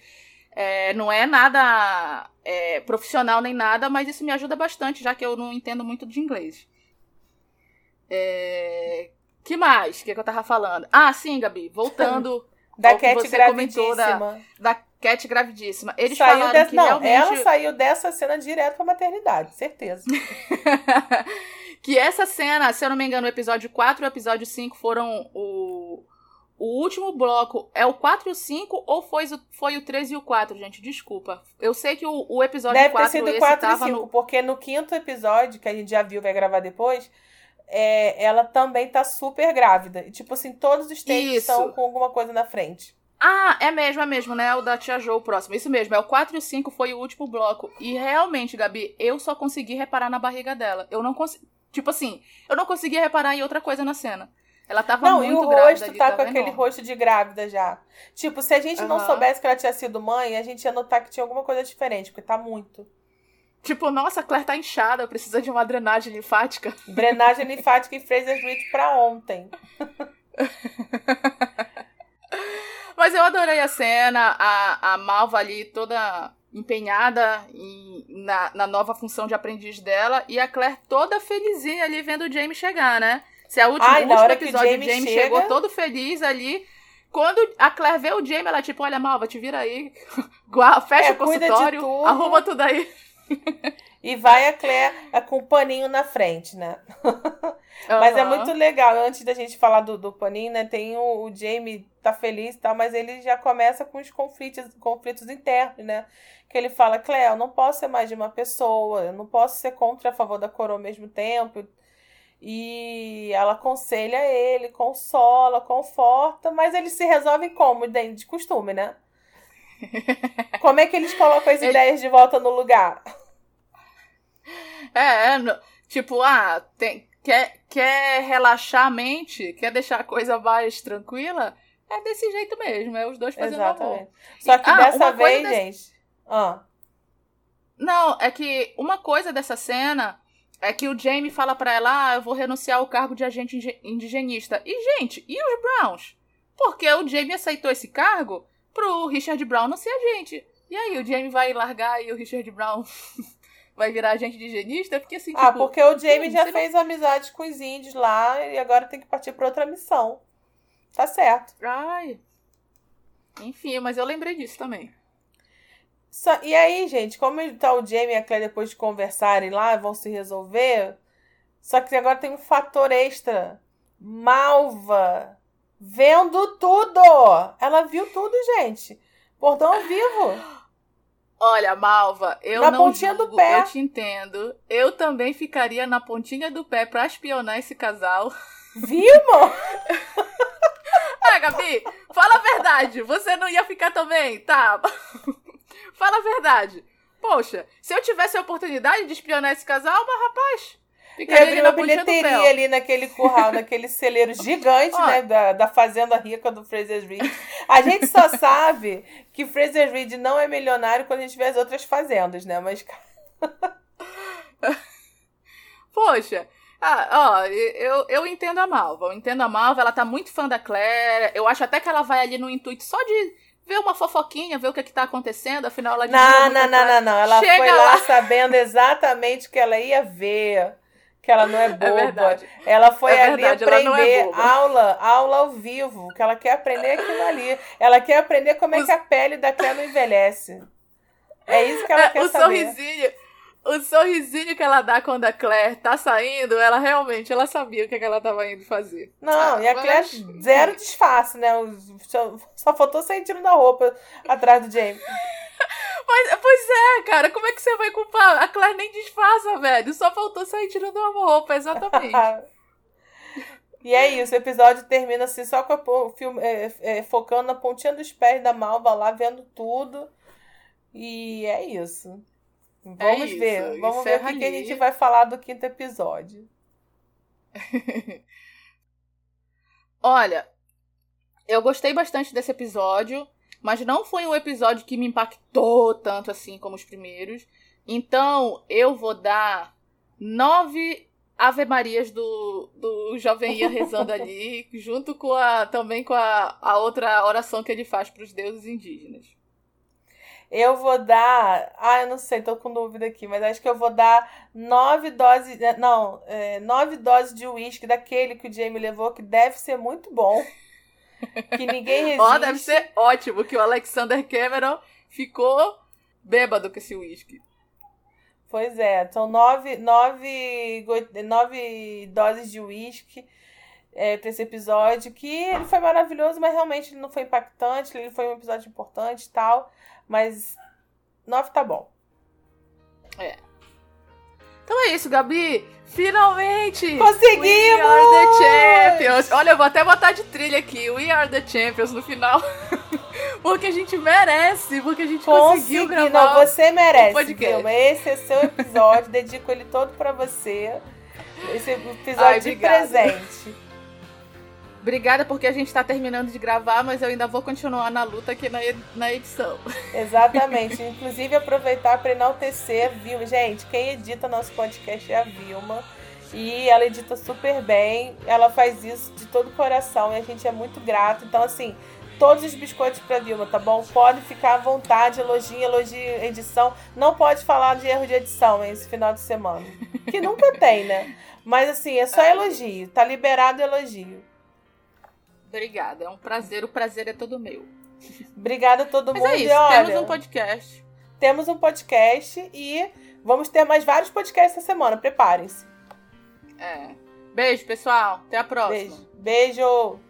S2: É, não é nada é, profissional nem nada, mas isso me ajuda bastante, já que eu não entendo muito de inglês. É, que mais? O que, que, eu tava falando? Ah, sim, Gabi, voltando.
S1: da Cat gravidíssima.
S2: Da, da Cat gravidíssima. Eles saiu falaram dessa, que
S1: não,
S2: realmente...
S1: ela saiu dessa cena direto pra maternidade, certeza.
S2: que essa cena, se eu não me engano, o episódio 4 e o episódio 5 foram o... O último bloco é o 4 e o 5 ou foi, foi o 3 e o 4, gente? Desculpa. Eu sei que o, o episódio
S1: Deve
S2: 4
S1: ter sido o 4 e 5, no... porque no quinto episódio, que a gente já viu, vai gravar depois, é, ela também tá super grávida. E, tipo assim, todos os takes estão com alguma coisa na frente.
S2: Ah, é mesmo, é mesmo, né? O da Tia Jo, o próximo. Isso mesmo, é o 4 e o 5 foi o último bloco. E realmente, Gabi, eu só consegui reparar na barriga dela. Eu não consegui. Tipo assim, eu não conseguia reparar em outra coisa na cena. Ela tava não, muito grávida. Não, e o rosto
S1: ali, tá, com aquele rosto de grávida já. Tipo, se a gente uhum. não soubesse que ela tinha sido mãe, a gente ia notar que tinha alguma coisa diferente, porque tá muito.
S2: Tipo, nossa, a Claire tá inchada, precisa de uma drenagem linfática.
S1: Drenagem linfática e Fraser Street pra ontem.
S2: Mas eu adorei a cena, a, a Malva ali toda empenhada em, na, na nova função de aprendiz dela e a Claire toda felizinha ali vendo o Jamie chegar, né? Se a última, Ai, último episódio o Jamie, Jamie chega... chegou todo feliz ali. Quando a Claire vê o Jamie, ela tipo, olha, Malva, te vira aí, fecha é, o consultório, tudo. arruma tudo aí.
S1: E vai a Claire com o paninho na frente, né? Uhum. mas é muito legal. Antes da gente falar do, do paninho, né? Tem o, o Jamie tá feliz e tal, mas ele já começa com os conflitos, conflitos internos, né? Que ele fala, Claire, eu não posso ser mais de uma pessoa, eu não posso ser contra a favor da coroa ao mesmo tempo. E ela aconselha ele, consola, conforta, mas eles se resolvem como? De costume, né? Como é que eles colocam as ideias de volta no lugar?
S2: É, é tipo, ah, tem, quer, quer relaxar a mente, quer deixar a coisa mais tranquila, é desse jeito mesmo, é os dois fazendo Exatamente. amor.
S1: Só que ah, dessa vez, gente. Ah.
S2: Não, é que uma coisa dessa cena é que o Jamie fala para ela: ah, eu vou renunciar ao cargo de agente indigenista. E, gente, e os Browns? Porque o Jamie aceitou esse cargo pro Richard Brown não ser agente. E aí, o Jamie vai largar e o Richard Brown vai virar agente de higienista? Porque assim,
S1: Ah, tipo, porque o Jamie já fez não... amizade com os índios lá e agora tem que partir para outra missão. Tá certo.
S2: Ai. Enfim, mas eu lembrei disso também.
S1: Só, e aí, gente, como tá o Jamie e a Claire depois de conversarem lá, vão se resolver. Só que agora tem um fator extra. Malva vendo tudo. Ela viu tudo, gente. Portão ao vivo.
S2: Olha, Malva, eu
S1: na
S2: não
S1: pontinha julgo, do pé.
S2: eu te entendo. Eu também ficaria na pontinha do pé pra espionar esse casal.
S1: Viu, amor?
S2: ah, Gabi, fala a verdade. Você não ia ficar também? Tá. fala a verdade. Poxa, se eu tivesse a oportunidade de espionar esse casal, mas rapaz,
S1: Ficaria abrir uma bilheteria ali naquele curral, naquele celeiro gigante, Ó, né? Da, da fazenda rica do Fraser Reed. A gente só sabe que Fraser Reed não é milionário quando a gente vê as outras fazendas, né? Mas.
S2: Poxa, ah, ó, eu, eu entendo a Malva. Eu entendo a Malva, ela tá muito fã da Claire. Eu acho até que ela vai ali no intuito só de ver uma fofoquinha, ver o que, é que tá acontecendo, afinal ela
S1: Não, não, não, não, não. Ela Chega foi lá, lá sabendo exatamente o que ela ia ver. Que ela não é, é boba. É ela foi é ali verdade, é aprender é aula, aula ao vivo. Que ela quer aprender aquilo ali. Ela quer aprender como é que a pele da Claire não envelhece. É isso que ela é, quer
S2: o
S1: saber.
S2: O sorrisinho o sorrisinho que ela dá quando a Claire tá saindo, ela realmente ela sabia o que, é que ela tava indo fazer.
S1: Não, ah, e a Claire zero disfarce, né? Só, só faltou sair tirando a roupa atrás do James.
S2: Mas, pois é, cara, como é que você vai culpar? A Claire nem disfarça, velho. Só faltou sair tirando a roupa, exatamente.
S1: e é isso, o episódio termina assim, só com a filme, é, é, focando na pontinha dos pés da Malva lá, vendo tudo. E é isso. Vamos é ver. Vamos ver o que, que, a gente vai falar do quinto episódio.
S2: Olha, eu gostei bastante desse episódio, mas não foi um episódio que me impactou tanto assim como os primeiros. Então, eu vou dar nove Ave Marias do, do Jovem Ia rezando ali, junto com a também com a, a outra oração que ele faz para os deuses indígenas.
S1: Eu vou dar. Ah, eu não sei, tô com dúvida aqui, mas acho que eu vou dar nove doses. Eh, não, é, nove doses de uísque daquele que o Jamie levou, que deve ser muito bom. Que ninguém resiste. Ó,
S2: oh, deve ser ótimo, que o Alexander Cameron ficou bêbado com esse uísque.
S1: Pois é, são nove, nove, nove doses de uísque é, para esse episódio, que ele foi maravilhoso, mas realmente ele não foi impactante, ele foi um episódio importante e tal. Mas 9 tá bom.
S2: É. Então é isso, Gabi. Finalmente!
S1: Conseguimos! We
S2: are the champions! Olha, eu vou até botar de trilha aqui. We are the champions no final. porque a gente merece, porque a gente Consegui, conseguiu gravar.
S1: Não, você merece, Vilma. Esse é seu episódio. Dedico ele todo para você. Esse episódio Ai, de presente.
S2: Obrigada porque a gente está terminando de gravar, mas eu ainda vou continuar na luta aqui na, na edição.
S1: Exatamente. Inclusive aproveitar para enaltecer a Vilma. Gente, quem edita nosso podcast é a Vilma. E ela edita super bem. Ela faz isso de todo o coração e a gente é muito grato. Então, assim, todos os biscoitos para Vilma, tá bom? Pode ficar à vontade, elogio, elogio edição. Não pode falar de erro de edição esse final de semana. Que nunca tem, né? Mas assim, é só elogio. Tá liberado elogio.
S2: Obrigada, é um prazer. O prazer é todo meu.
S1: Obrigada a todo
S2: Mas
S1: mundo.
S2: É isso, olha, temos um podcast.
S1: Temos um podcast e vamos ter mais vários podcasts essa semana. Preparem-se.
S2: É. Beijo, pessoal. Até a próxima.
S1: Beijo. Beijo.